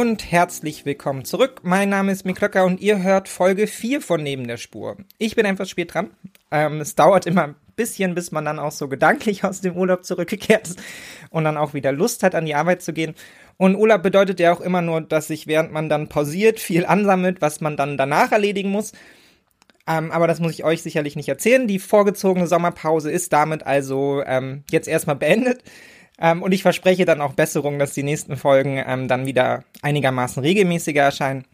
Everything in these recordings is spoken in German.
Und herzlich willkommen zurück. Mein Name ist Miklöcker und ihr hört Folge 4 von Neben der Spur. Ich bin etwas spät dran. Ähm, es dauert immer ein bisschen, bis man dann auch so gedanklich aus dem Urlaub zurückgekehrt ist und dann auch wieder Lust hat, an die Arbeit zu gehen. Und Urlaub bedeutet ja auch immer nur, dass sich während man dann pausiert, viel ansammelt, was man dann danach erledigen muss. Ähm, aber das muss ich euch sicherlich nicht erzählen. Die vorgezogene Sommerpause ist damit also ähm, jetzt erstmal beendet. Ähm, und ich verspreche dann auch Besserung, dass die nächsten Folgen ähm, dann wieder einigermaßen regelmäßiger erscheinen.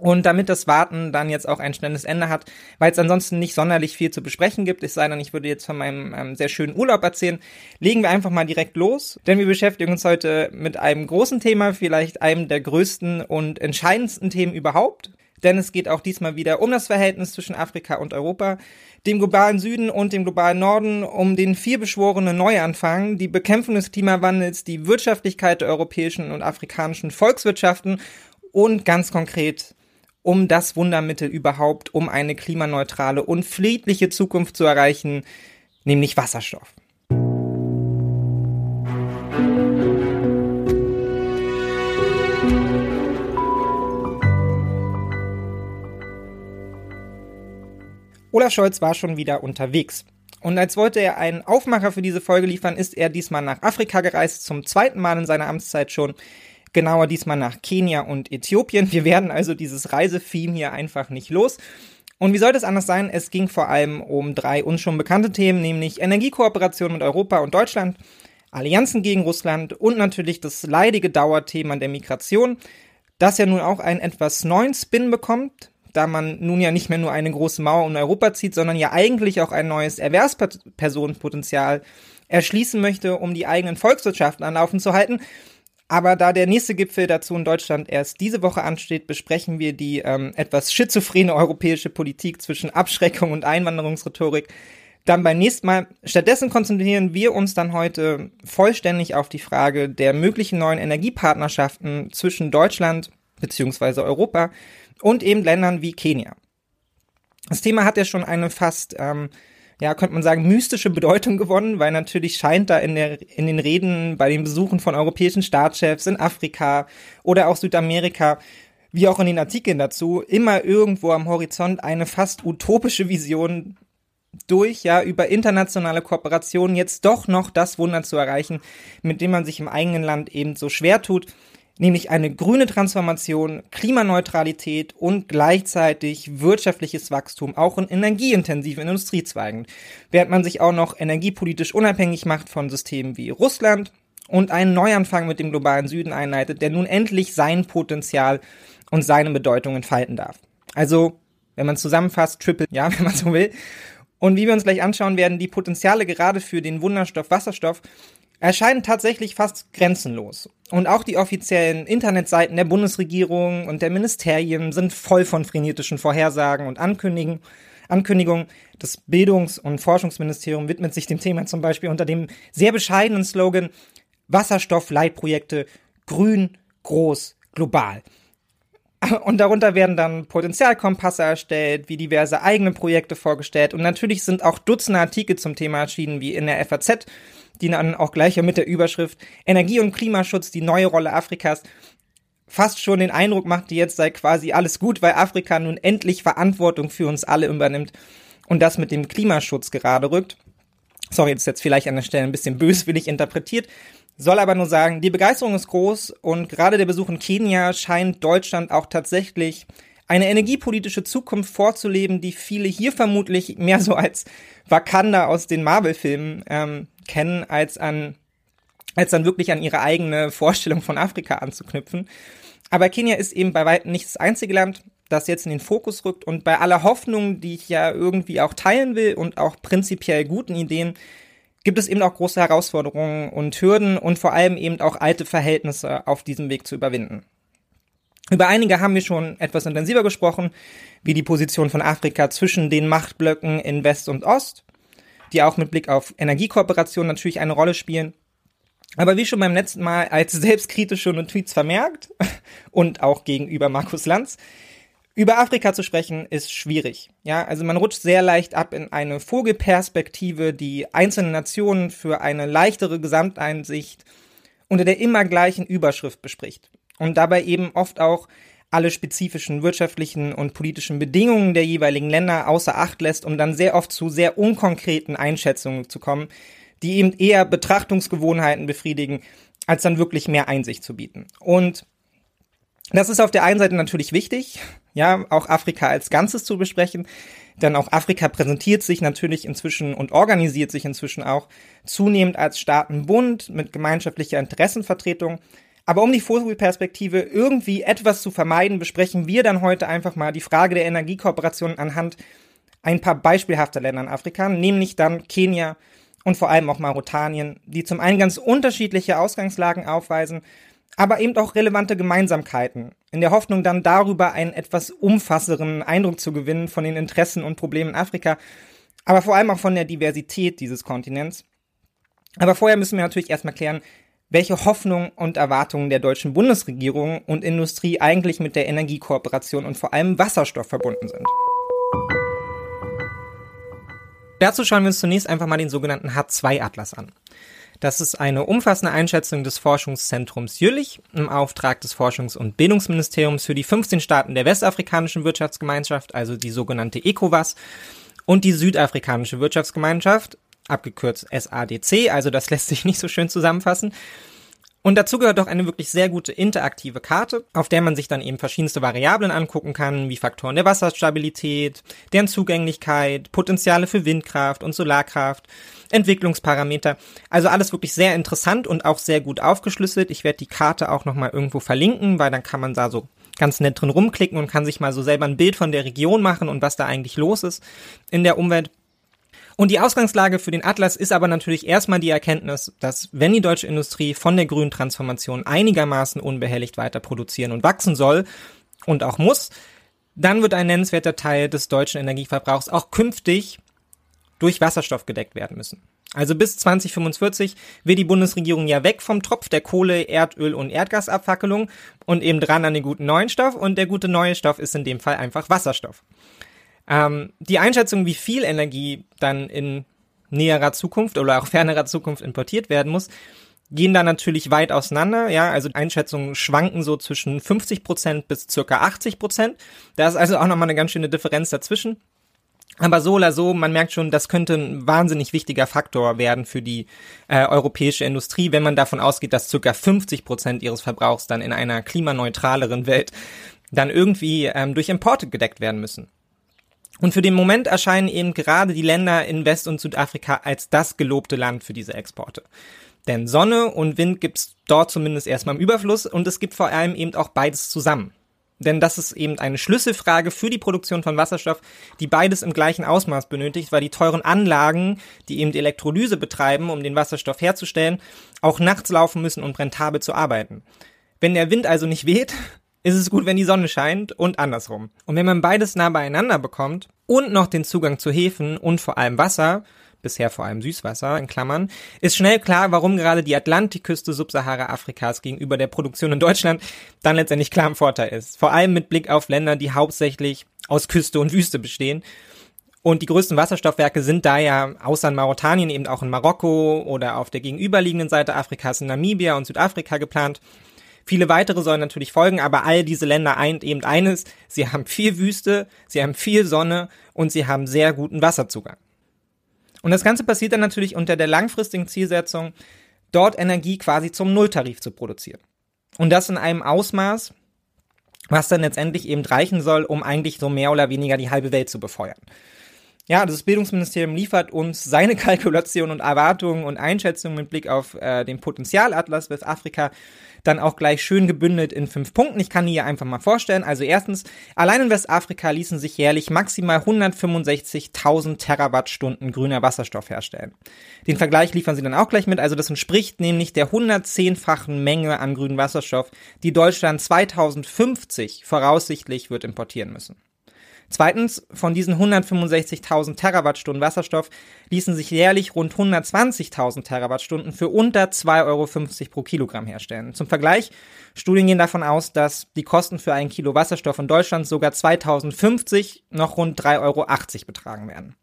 Und damit das Warten dann jetzt auch ein schnelles Ende hat, weil es ansonsten nicht sonderlich viel zu besprechen gibt, es sei denn, ich würde jetzt von meinem ähm, sehr schönen Urlaub erzählen, legen wir einfach mal direkt los, denn wir beschäftigen uns heute mit einem großen Thema, vielleicht einem der größten und entscheidendsten Themen überhaupt, denn es geht auch diesmal wieder um das Verhältnis zwischen Afrika und Europa, dem globalen Süden und dem globalen Norden, um den vielbeschworenen Neuanfang, die Bekämpfung des Klimawandels, die Wirtschaftlichkeit der europäischen und afrikanischen Volkswirtschaften und ganz konkret um das Wundermittel überhaupt, um eine klimaneutrale und friedliche Zukunft zu erreichen, nämlich Wasserstoff. Olaf Scholz war schon wieder unterwegs. Und als wollte er einen Aufmacher für diese Folge liefern, ist er diesmal nach Afrika gereist, zum zweiten Mal in seiner Amtszeit schon. Genauer diesmal nach Kenia und Äthiopien. Wir werden also dieses Reisetheme hier einfach nicht los. Und wie sollte es anders sein? Es ging vor allem um drei uns schon bekannte Themen, nämlich Energiekooperation mit Europa und Deutschland, Allianzen gegen Russland und natürlich das leidige Dauerthema der Migration, das ja nun auch einen etwas neuen Spin bekommt, da man nun ja nicht mehr nur eine große Mauer um Europa zieht, sondern ja eigentlich auch ein neues Erwerbspersonenpotenzial erschließen möchte, um die eigenen Volkswirtschaften anlaufen zu halten. Aber da der nächste Gipfel dazu in Deutschland erst diese Woche ansteht, besprechen wir die ähm, etwas schizophrene europäische Politik zwischen Abschreckung und Einwanderungsrhetorik dann beim nächsten Mal. Stattdessen konzentrieren wir uns dann heute vollständig auf die Frage der möglichen neuen Energiepartnerschaften zwischen Deutschland bzw. Europa und eben Ländern wie Kenia. Das Thema hat ja schon eine fast, ähm, ja, könnte man sagen, mystische Bedeutung gewonnen, weil natürlich scheint da in, der, in den Reden bei den Besuchen von europäischen Staatschefs in Afrika oder auch Südamerika, wie auch in den Artikeln dazu, immer irgendwo am Horizont eine fast utopische Vision durch, ja, über internationale Kooperationen jetzt doch noch das Wunder zu erreichen, mit dem man sich im eigenen Land eben so schwer tut nämlich eine grüne Transformation, Klimaneutralität und gleichzeitig wirtschaftliches Wachstum, auch in energieintensiven Industriezweigen, während man sich auch noch energiepolitisch unabhängig macht von Systemen wie Russland und einen Neuanfang mit dem globalen Süden einleitet, der nun endlich sein Potenzial und seine Bedeutung entfalten darf. Also, wenn man zusammenfasst, Triple, ja, wenn man so will. Und wie wir uns gleich anschauen werden, die Potenziale gerade für den Wunderstoff Wasserstoff erscheinen tatsächlich fast grenzenlos. Und auch die offiziellen Internetseiten der Bundesregierung und der Ministerien sind voll von frenetischen Vorhersagen und Ankündigungen. Ankündigung. Das Bildungs- und Forschungsministerium widmet sich dem Thema zum Beispiel unter dem sehr bescheidenen Slogan Wasserstoffleitprojekte grün, groß, global. Und darunter werden dann Potenzialkompasse erstellt, wie diverse eigene Projekte vorgestellt. Und natürlich sind auch Dutzende Artikel zum Thema erschienen, wie in der FAZ die dann auch gleich mit der Überschrift Energie- und Klimaschutz, die neue Rolle Afrikas, fast schon den Eindruck macht, die jetzt sei quasi alles gut, weil Afrika nun endlich Verantwortung für uns alle übernimmt und das mit dem Klimaschutz gerade rückt. Sorry, das ist jetzt vielleicht an der Stelle ein bisschen böswillig interpretiert, soll aber nur sagen, die Begeisterung ist groß und gerade der Besuch in Kenia scheint Deutschland auch tatsächlich eine energiepolitische Zukunft vorzuleben, die viele hier vermutlich mehr so als Wakanda aus den Marvel-Filmen ähm, kennen, als an als dann wirklich an ihre eigene Vorstellung von Afrika anzuknüpfen. Aber Kenia ist eben bei weitem nicht das einzige Land, das jetzt in den Fokus rückt und bei aller Hoffnung, die ich ja irgendwie auch teilen will und auch prinzipiell guten Ideen, gibt es eben auch große Herausforderungen und Hürden und vor allem eben auch alte Verhältnisse auf diesem Weg zu überwinden. Über einige haben wir schon etwas intensiver gesprochen, wie die Position von Afrika zwischen den Machtblöcken in West und Ost die auch mit Blick auf Energiekooperation natürlich eine Rolle spielen. Aber wie schon beim letzten Mal als selbstkritische Tweets vermerkt und auch gegenüber Markus Lanz, über Afrika zu sprechen ist schwierig. Ja, also man rutscht sehr leicht ab in eine Vogelperspektive, die einzelne Nationen für eine leichtere Gesamteinsicht unter der immer gleichen Überschrift bespricht. und dabei eben oft auch alle spezifischen wirtschaftlichen und politischen Bedingungen der jeweiligen Länder außer Acht lässt, um dann sehr oft zu sehr unkonkreten Einschätzungen zu kommen, die eben eher Betrachtungsgewohnheiten befriedigen, als dann wirklich mehr Einsicht zu bieten. Und das ist auf der einen Seite natürlich wichtig, ja, auch Afrika als Ganzes zu besprechen, denn auch Afrika präsentiert sich natürlich inzwischen und organisiert sich inzwischen auch zunehmend als Staatenbund mit gemeinschaftlicher Interessenvertretung. Aber um die Vogelperspektive irgendwie etwas zu vermeiden, besprechen wir dann heute einfach mal die Frage der Energiekooperation anhand ein paar beispielhafter Länder in Afrika, nämlich dann Kenia und vor allem auch Mauretanien, die zum einen ganz unterschiedliche Ausgangslagen aufweisen, aber eben auch relevante Gemeinsamkeiten, in der Hoffnung dann darüber einen etwas umfassenderen Eindruck zu gewinnen von den Interessen und Problemen Afrika, aber vor allem auch von der Diversität dieses Kontinents. Aber vorher müssen wir natürlich erstmal klären, welche Hoffnungen und Erwartungen der deutschen Bundesregierung und Industrie eigentlich mit der Energiekooperation und vor allem Wasserstoff verbunden sind. Dazu schauen wir uns zunächst einfach mal den sogenannten H2-Atlas an. Das ist eine umfassende Einschätzung des Forschungszentrums Jülich im Auftrag des Forschungs- und Bildungsministeriums für die 15 Staaten der Westafrikanischen Wirtschaftsgemeinschaft, also die sogenannte ECOWAS, und die Südafrikanische Wirtschaftsgemeinschaft, abgekürzt SADC, also das lässt sich nicht so schön zusammenfassen. Und dazu gehört auch eine wirklich sehr gute interaktive Karte, auf der man sich dann eben verschiedenste Variablen angucken kann, wie Faktoren der Wasserstabilität, deren Zugänglichkeit, Potenziale für Windkraft und Solarkraft, Entwicklungsparameter. Also alles wirklich sehr interessant und auch sehr gut aufgeschlüsselt. Ich werde die Karte auch nochmal irgendwo verlinken, weil dann kann man da so ganz nett drin rumklicken und kann sich mal so selber ein Bild von der Region machen und was da eigentlich los ist in der Umwelt. Und die Ausgangslage für den Atlas ist aber natürlich erstmal die Erkenntnis, dass wenn die deutsche Industrie von der grünen Transformation einigermaßen unbehelligt weiter produzieren und wachsen soll und auch muss, dann wird ein nennenswerter Teil des deutschen Energieverbrauchs auch künftig durch Wasserstoff gedeckt werden müssen. Also bis 2045 will die Bundesregierung ja weg vom Tropf der Kohle, Erdöl und Erdgasabfackelung und eben dran an den guten neuen Stoff und der gute neue Stoff ist in dem Fall einfach Wasserstoff. Ähm, die Einschätzung, wie viel Energie dann in näherer Zukunft oder auch fernerer Zukunft importiert werden muss, gehen da natürlich weit auseinander. Ja, also Einschätzungen schwanken so zwischen 50 Prozent bis circa 80 Prozent. Da ist also auch nochmal eine ganz schöne Differenz dazwischen. Aber so oder so, man merkt schon, das könnte ein wahnsinnig wichtiger Faktor werden für die äh, europäische Industrie, wenn man davon ausgeht, dass circa 50 Prozent ihres Verbrauchs dann in einer klimaneutraleren Welt dann irgendwie ähm, durch Importe gedeckt werden müssen. Und für den Moment erscheinen eben gerade die Länder in West- und Südafrika als das gelobte Land für diese Exporte. Denn Sonne und Wind gibt's dort zumindest erstmal im Überfluss und es gibt vor allem eben auch beides zusammen. Denn das ist eben eine Schlüsselfrage für die Produktion von Wasserstoff, die beides im gleichen Ausmaß benötigt, weil die teuren Anlagen, die eben die Elektrolyse betreiben, um den Wasserstoff herzustellen, auch nachts laufen müssen, um rentabel zu arbeiten. Wenn der Wind also nicht weht, ist es gut, wenn die Sonne scheint und andersrum. Und wenn man beides nah beieinander bekommt und noch den Zugang zu Häfen und vor allem Wasser, bisher vor allem Süßwasser in Klammern, ist schnell klar, warum gerade die Atlantikküste Subsahara-Afrikas gegenüber der Produktion in Deutschland dann letztendlich klar im Vorteil ist. Vor allem mit Blick auf Länder, die hauptsächlich aus Küste und Wüste bestehen. Und die größten Wasserstoffwerke sind da ja außer in Mauretanien eben auch in Marokko oder auf der gegenüberliegenden Seite Afrikas in Namibia und Südafrika geplant. Viele weitere sollen natürlich folgen, aber all diese Länder eint eben eines, sie haben viel Wüste, sie haben viel Sonne und sie haben sehr guten Wasserzugang. Und das Ganze passiert dann natürlich unter der langfristigen Zielsetzung, dort Energie quasi zum Nulltarif zu produzieren. Und das in einem Ausmaß, was dann letztendlich eben reichen soll, um eigentlich so mehr oder weniger die halbe Welt zu befeuern. Ja, das Bildungsministerium liefert uns seine Kalkulationen und Erwartungen und Einschätzungen mit Blick auf äh, den Potenzialatlas Westafrika dann auch gleich schön gebündelt in fünf Punkten. Ich kann die hier einfach mal vorstellen. Also erstens, allein in Westafrika ließen sich jährlich maximal 165.000 Terawattstunden grüner Wasserstoff herstellen. Den Vergleich liefern sie dann auch gleich mit. Also das entspricht nämlich der 110-fachen Menge an grünem Wasserstoff, die Deutschland 2050 voraussichtlich wird importieren müssen. Zweitens, von diesen 165.000 Terawattstunden Wasserstoff ließen sich jährlich rund 120.000 Terawattstunden für unter 2,50 Euro pro Kilogramm herstellen. Zum Vergleich, Studien gehen davon aus, dass die Kosten für ein Kilo Wasserstoff in Deutschland sogar 2050 noch rund 3,80 Euro betragen werden.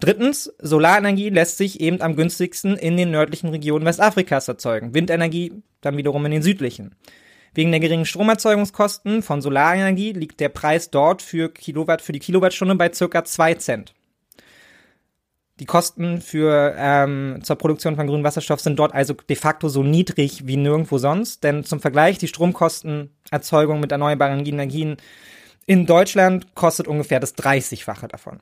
Drittens, Solarenergie lässt sich eben am günstigsten in den nördlichen Regionen Westafrikas erzeugen, Windenergie dann wiederum in den südlichen. Wegen der geringen Stromerzeugungskosten von Solarenergie liegt der Preis dort für Kilowatt, für die Kilowattstunde bei circa zwei Cent. Die Kosten für ähm, zur Produktion von grünem Wasserstoff sind dort also de facto so niedrig wie nirgendwo sonst. Denn zum Vergleich, die Stromkostenerzeugung mit erneuerbaren Energien in Deutschland kostet ungefähr das 30-fache davon.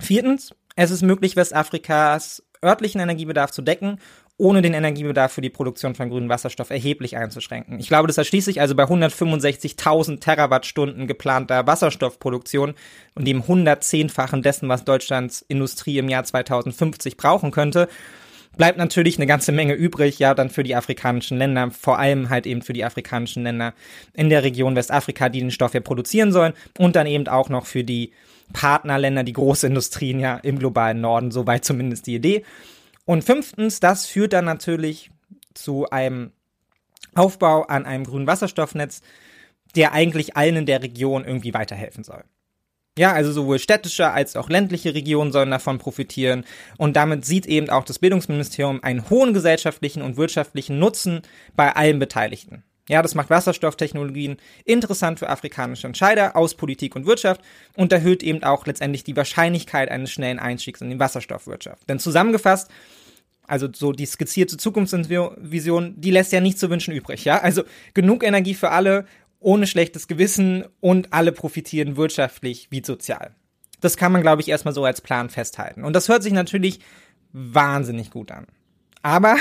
Viertens, es ist möglich, Westafrikas örtlichen Energiebedarf zu decken, ohne den Energiebedarf für die Produktion von grünem Wasserstoff erheblich einzuschränken. Ich glaube, das erschließt sich also bei 165.000 Terawattstunden geplanter Wasserstoffproduktion und dem 110-fachen dessen, was Deutschlands Industrie im Jahr 2050 brauchen könnte bleibt natürlich eine ganze Menge übrig, ja, dann für die afrikanischen Länder, vor allem halt eben für die afrikanischen Länder in der Region Westafrika, die den Stoff ja produzieren sollen und dann eben auch noch für die Partnerländer, die Großindustrien ja im globalen Norden, soweit zumindest die Idee. Und fünftens, das führt dann natürlich zu einem Aufbau an einem grünen Wasserstoffnetz, der eigentlich allen in der Region irgendwie weiterhelfen soll. Ja, also sowohl städtische als auch ländliche Regionen sollen davon profitieren. Und damit sieht eben auch das Bildungsministerium einen hohen gesellschaftlichen und wirtschaftlichen Nutzen bei allen Beteiligten. Ja, das macht Wasserstofftechnologien interessant für afrikanische Entscheider aus Politik und Wirtschaft und erhöht eben auch letztendlich die Wahrscheinlichkeit eines schnellen Einstiegs in die Wasserstoffwirtschaft. Denn zusammengefasst, also so die skizzierte Zukunftsvision, die lässt ja nichts zu wünschen übrig, ja? Also genug Energie für alle, ohne schlechtes Gewissen und alle profitieren wirtschaftlich wie sozial. Das kann man, glaube ich, erstmal so als Plan festhalten. Und das hört sich natürlich wahnsinnig gut an. Aber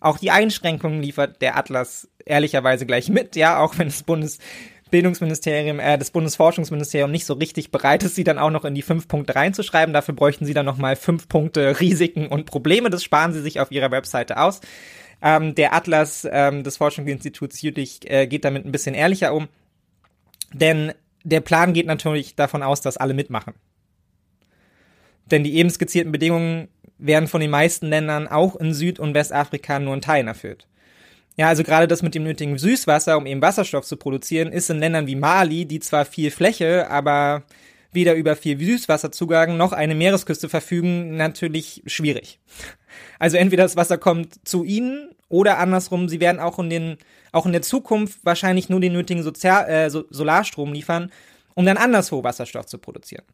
auch die Einschränkungen liefert der Atlas ehrlicherweise gleich mit, ja, auch wenn das Bundesbildungsministerium, äh, das Bundesforschungsministerium nicht so richtig bereit ist, sie dann auch noch in die fünf Punkte reinzuschreiben. Dafür bräuchten sie dann nochmal fünf Punkte Risiken und Probleme. Das sparen sie sich auf ihrer Webseite aus. Ähm, der Atlas ähm, des Forschungsinstituts Jülich äh, geht damit ein bisschen ehrlicher um. Denn der Plan geht natürlich davon aus, dass alle mitmachen. Denn die eben skizzierten Bedingungen werden von den meisten Ländern auch in Süd- und Westafrika nur in Teilen erfüllt. Ja, also gerade das mit dem nötigen Süßwasser, um eben Wasserstoff zu produzieren, ist in Ländern wie Mali, die zwar viel Fläche, aber weder über viel Süßwasserzugang noch eine Meeresküste verfügen, natürlich schwierig. Also entweder das Wasser kommt zu ihnen oder andersrum, sie werden auch in den auch in der Zukunft wahrscheinlich nur den nötigen Sozial äh, Solarstrom liefern, um dann anderswo Wasserstoff zu produzieren.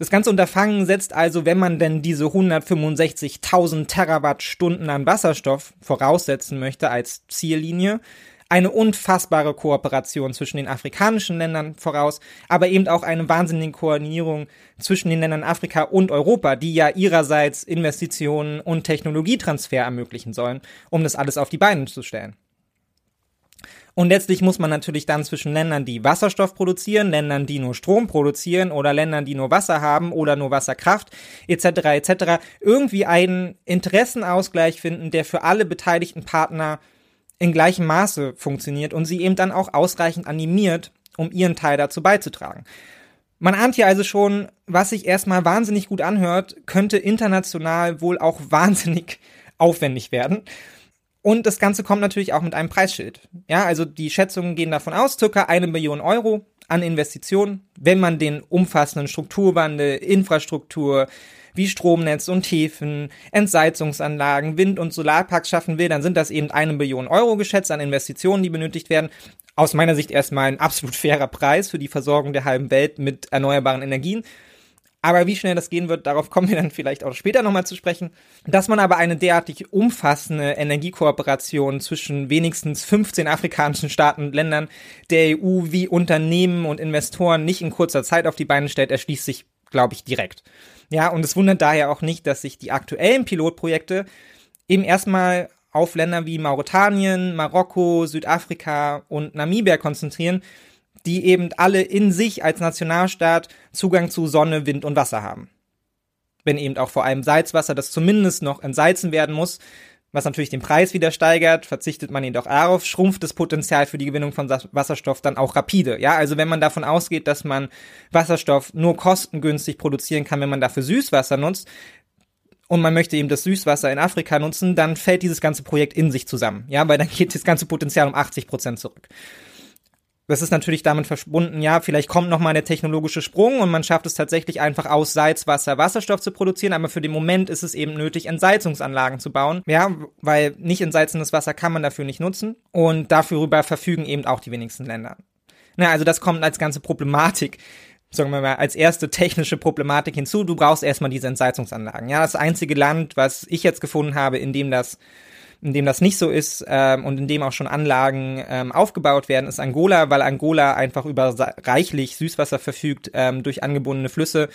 Das ganze Unterfangen setzt also, wenn man denn diese 165.000 Terawattstunden an Wasserstoff voraussetzen möchte als Ziellinie, eine unfassbare Kooperation zwischen den afrikanischen Ländern voraus, aber eben auch eine wahnsinnige Koordinierung zwischen den Ländern Afrika und Europa, die ja ihrerseits Investitionen und Technologietransfer ermöglichen sollen, um das alles auf die Beine zu stellen. Und letztlich muss man natürlich dann zwischen Ländern, die Wasserstoff produzieren, Ländern, die nur Strom produzieren oder Ländern, die nur Wasser haben oder nur Wasserkraft etc. etc. irgendwie einen Interessenausgleich finden, der für alle beteiligten Partner in gleichem Maße funktioniert und sie eben dann auch ausreichend animiert, um ihren Teil dazu beizutragen. Man ahnt hier also schon, was sich erstmal wahnsinnig gut anhört, könnte international wohl auch wahnsinnig aufwendig werden. Und das Ganze kommt natürlich auch mit einem Preisschild. Ja, also die Schätzungen gehen davon aus, circa eine Million Euro an Investitionen, wenn man den umfassenden Strukturwandel, Infrastruktur, wie Stromnetz und Häfen, Entsalzungsanlagen, Wind- und Solarparks schaffen will, dann sind das eben eine Million Euro geschätzt an Investitionen, die benötigt werden. Aus meiner Sicht erstmal ein absolut fairer Preis für die Versorgung der halben Welt mit erneuerbaren Energien. Aber wie schnell das gehen wird, darauf kommen wir dann vielleicht auch später nochmal zu sprechen. Dass man aber eine derartig umfassende Energiekooperation zwischen wenigstens 15 afrikanischen Staaten und Ländern der EU wie Unternehmen und Investoren nicht in kurzer Zeit auf die Beine stellt, erschließt sich, glaube ich, direkt. Ja, und es wundert daher auch nicht, dass sich die aktuellen Pilotprojekte eben erstmal auf Länder wie Mauretanien, Marokko, Südafrika und Namibia konzentrieren, die eben alle in sich als Nationalstaat Zugang zu Sonne, Wind und Wasser haben. Wenn eben auch vor allem Salzwasser, das zumindest noch entsalzen werden muss, was natürlich den Preis wieder steigert, verzichtet man jedoch darauf, schrumpft das Potenzial für die Gewinnung von Wasserstoff dann auch rapide. Ja, also wenn man davon ausgeht, dass man Wasserstoff nur kostengünstig produzieren kann, wenn man dafür Süßwasser nutzt, und man möchte eben das Süßwasser in Afrika nutzen, dann fällt dieses ganze Projekt in sich zusammen. Ja, weil dann geht das ganze Potenzial um 80 Prozent zurück. Das ist natürlich damit verbunden, ja, vielleicht kommt noch mal der technologische Sprung und man schafft es tatsächlich einfach aus Salzwasser Wasserstoff zu produzieren, aber für den Moment ist es eben nötig, Entsalzungsanlagen zu bauen, ja, weil nicht entsalzenes Wasser kann man dafür nicht nutzen und dafür verfügen eben auch die wenigsten Länder. Na, also das kommt als ganze Problematik sagen wir mal, als erste technische Problematik hinzu. Du brauchst erstmal diese Entsalzungsanlagen. Ja, das einzige Land, was ich jetzt gefunden habe, in dem das in dem das nicht so ist ähm, und in dem auch schon Anlagen ähm, aufgebaut werden, ist Angola, weil Angola einfach über reichlich Süßwasser verfügt ähm, durch angebundene Flüsse,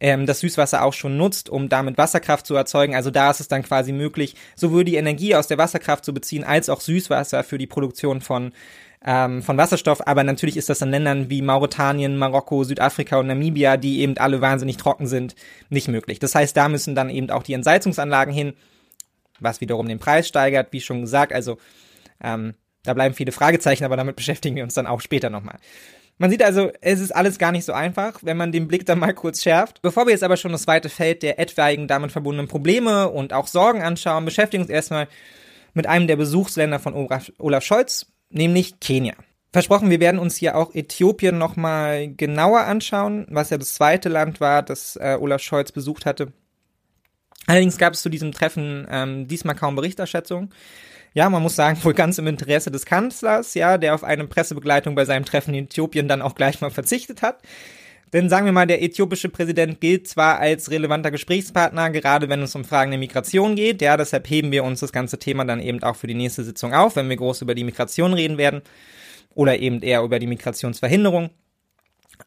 ähm, das Süßwasser auch schon nutzt, um damit Wasserkraft zu erzeugen. Also da ist es dann quasi möglich, sowohl die Energie aus der Wasserkraft zu beziehen, als auch Süßwasser für die Produktion von ähm, von Wasserstoff, aber natürlich ist das in Ländern wie Mauretanien, Marokko, Südafrika und Namibia, die eben alle wahnsinnig trocken sind, nicht möglich. Das heißt, da müssen dann eben auch die Entsalzungsanlagen hin, was wiederum den Preis steigert, wie schon gesagt. Also ähm, da bleiben viele Fragezeichen, aber damit beschäftigen wir uns dann auch später nochmal. Man sieht also, es ist alles gar nicht so einfach, wenn man den Blick dann mal kurz schärft. Bevor wir jetzt aber schon das zweite Feld der etwaigen damit verbundenen Probleme und auch Sorgen anschauen, beschäftigen wir uns erstmal mit einem der Besuchsländer von Olaf Scholz, nämlich Kenia. Versprochen, wir werden uns hier auch Äthiopien nochmal genauer anschauen, was ja das zweite Land war, das äh, Olaf Scholz besucht hatte. Allerdings gab es zu diesem Treffen ähm, diesmal kaum Berichterstattung. Ja, man muss sagen, wohl ganz im Interesse des Kanzlers, ja, der auf eine Pressebegleitung bei seinem Treffen in Äthiopien dann auch gleich mal verzichtet hat. Denn sagen wir mal, der äthiopische Präsident gilt zwar als relevanter Gesprächspartner, gerade wenn es um Fragen der Migration geht. Ja, deshalb heben wir uns das ganze Thema dann eben auch für die nächste Sitzung auf, wenn wir groß über die Migration reden werden. Oder eben eher über die Migrationsverhinderung.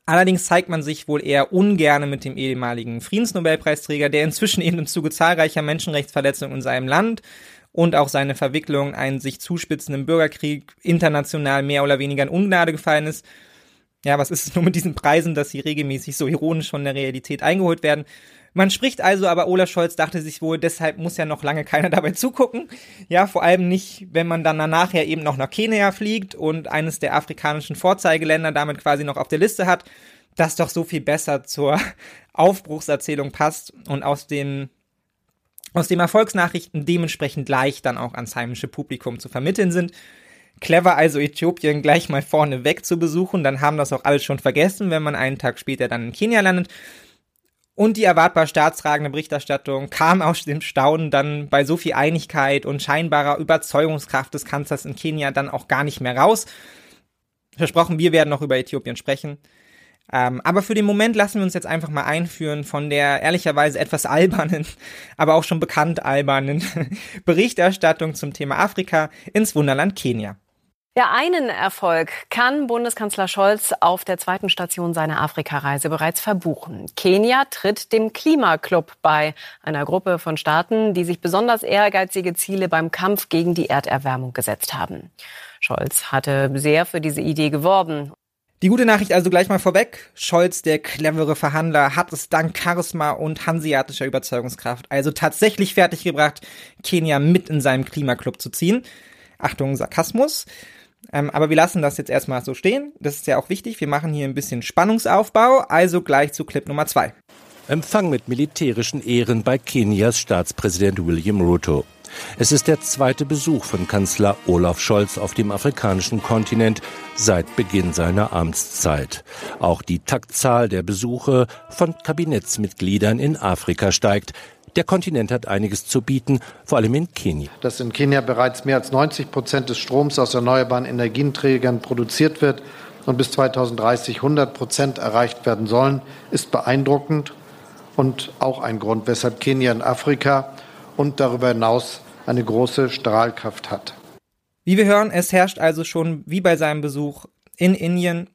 Allerdings zeigt man sich wohl eher ungerne mit dem ehemaligen Friedensnobelpreisträger, der inzwischen eben im Zuge zahlreicher Menschenrechtsverletzungen in seinem Land und auch seine Verwicklung einen sich zuspitzenden Bürgerkrieg international mehr oder weniger in Ungnade gefallen ist ja, was ist es nur mit diesen Preisen, dass sie regelmäßig so ironisch von der Realität eingeholt werden? Man spricht also, aber Olaf Scholz dachte sich wohl, deshalb muss ja noch lange keiner dabei zugucken. Ja, vor allem nicht, wenn man dann danach ja eben noch nach Kenia fliegt und eines der afrikanischen Vorzeigeländer damit quasi noch auf der Liste hat, das doch so viel besser zur Aufbruchserzählung passt und aus den aus dem Erfolgsnachrichten dementsprechend leicht dann auch ans heimische Publikum zu vermitteln sind. Clever also Äthiopien gleich mal vorne weg zu besuchen, dann haben das auch alles schon vergessen, wenn man einen Tag später dann in Kenia landet. Und die erwartbar staatstragende Berichterstattung kam aus dem Staunen dann bei so viel Einigkeit und scheinbarer Überzeugungskraft des Kanzlers in Kenia dann auch gar nicht mehr raus. Versprochen, wir werden noch über Äthiopien sprechen. Ähm, aber für den Moment lassen wir uns jetzt einfach mal einführen von der ehrlicherweise etwas albernen, aber auch schon bekannt albernen Berichterstattung zum Thema Afrika ins Wunderland Kenia. Ja, einen Erfolg kann Bundeskanzler Scholz auf der zweiten Station seiner Afrikareise bereits verbuchen. Kenia tritt dem Klimaclub bei, einer Gruppe von Staaten, die sich besonders ehrgeizige Ziele beim Kampf gegen die Erderwärmung gesetzt haben. Scholz hatte sehr für diese Idee geworben. Die gute Nachricht also gleich mal vorweg. Scholz, der clevere Verhandler, hat es dank Charisma und hanseatischer Überzeugungskraft also tatsächlich fertiggebracht, Kenia mit in seinem Klimaclub zu ziehen. Achtung, Sarkasmus. Ähm, aber wir lassen das jetzt erstmal so stehen. Das ist ja auch wichtig. Wir machen hier ein bisschen Spannungsaufbau. Also gleich zu Clip Nummer zwei. Empfang mit militärischen Ehren bei Kenias Staatspräsident William Ruto. Es ist der zweite Besuch von Kanzler Olaf Scholz auf dem afrikanischen Kontinent seit Beginn seiner Amtszeit. Auch die Taktzahl der Besuche von Kabinettsmitgliedern in Afrika steigt. Der Kontinent hat einiges zu bieten, vor allem in Kenia. Dass in Kenia bereits mehr als 90 Prozent des Stroms aus erneuerbaren Energieträgern produziert wird und bis 2030 100 Prozent erreicht werden sollen, ist beeindruckend und auch ein Grund, weshalb Kenia in Afrika und darüber hinaus eine große Strahlkraft hat. Wie wir hören, es herrscht also schon wie bei seinem Besuch in Indien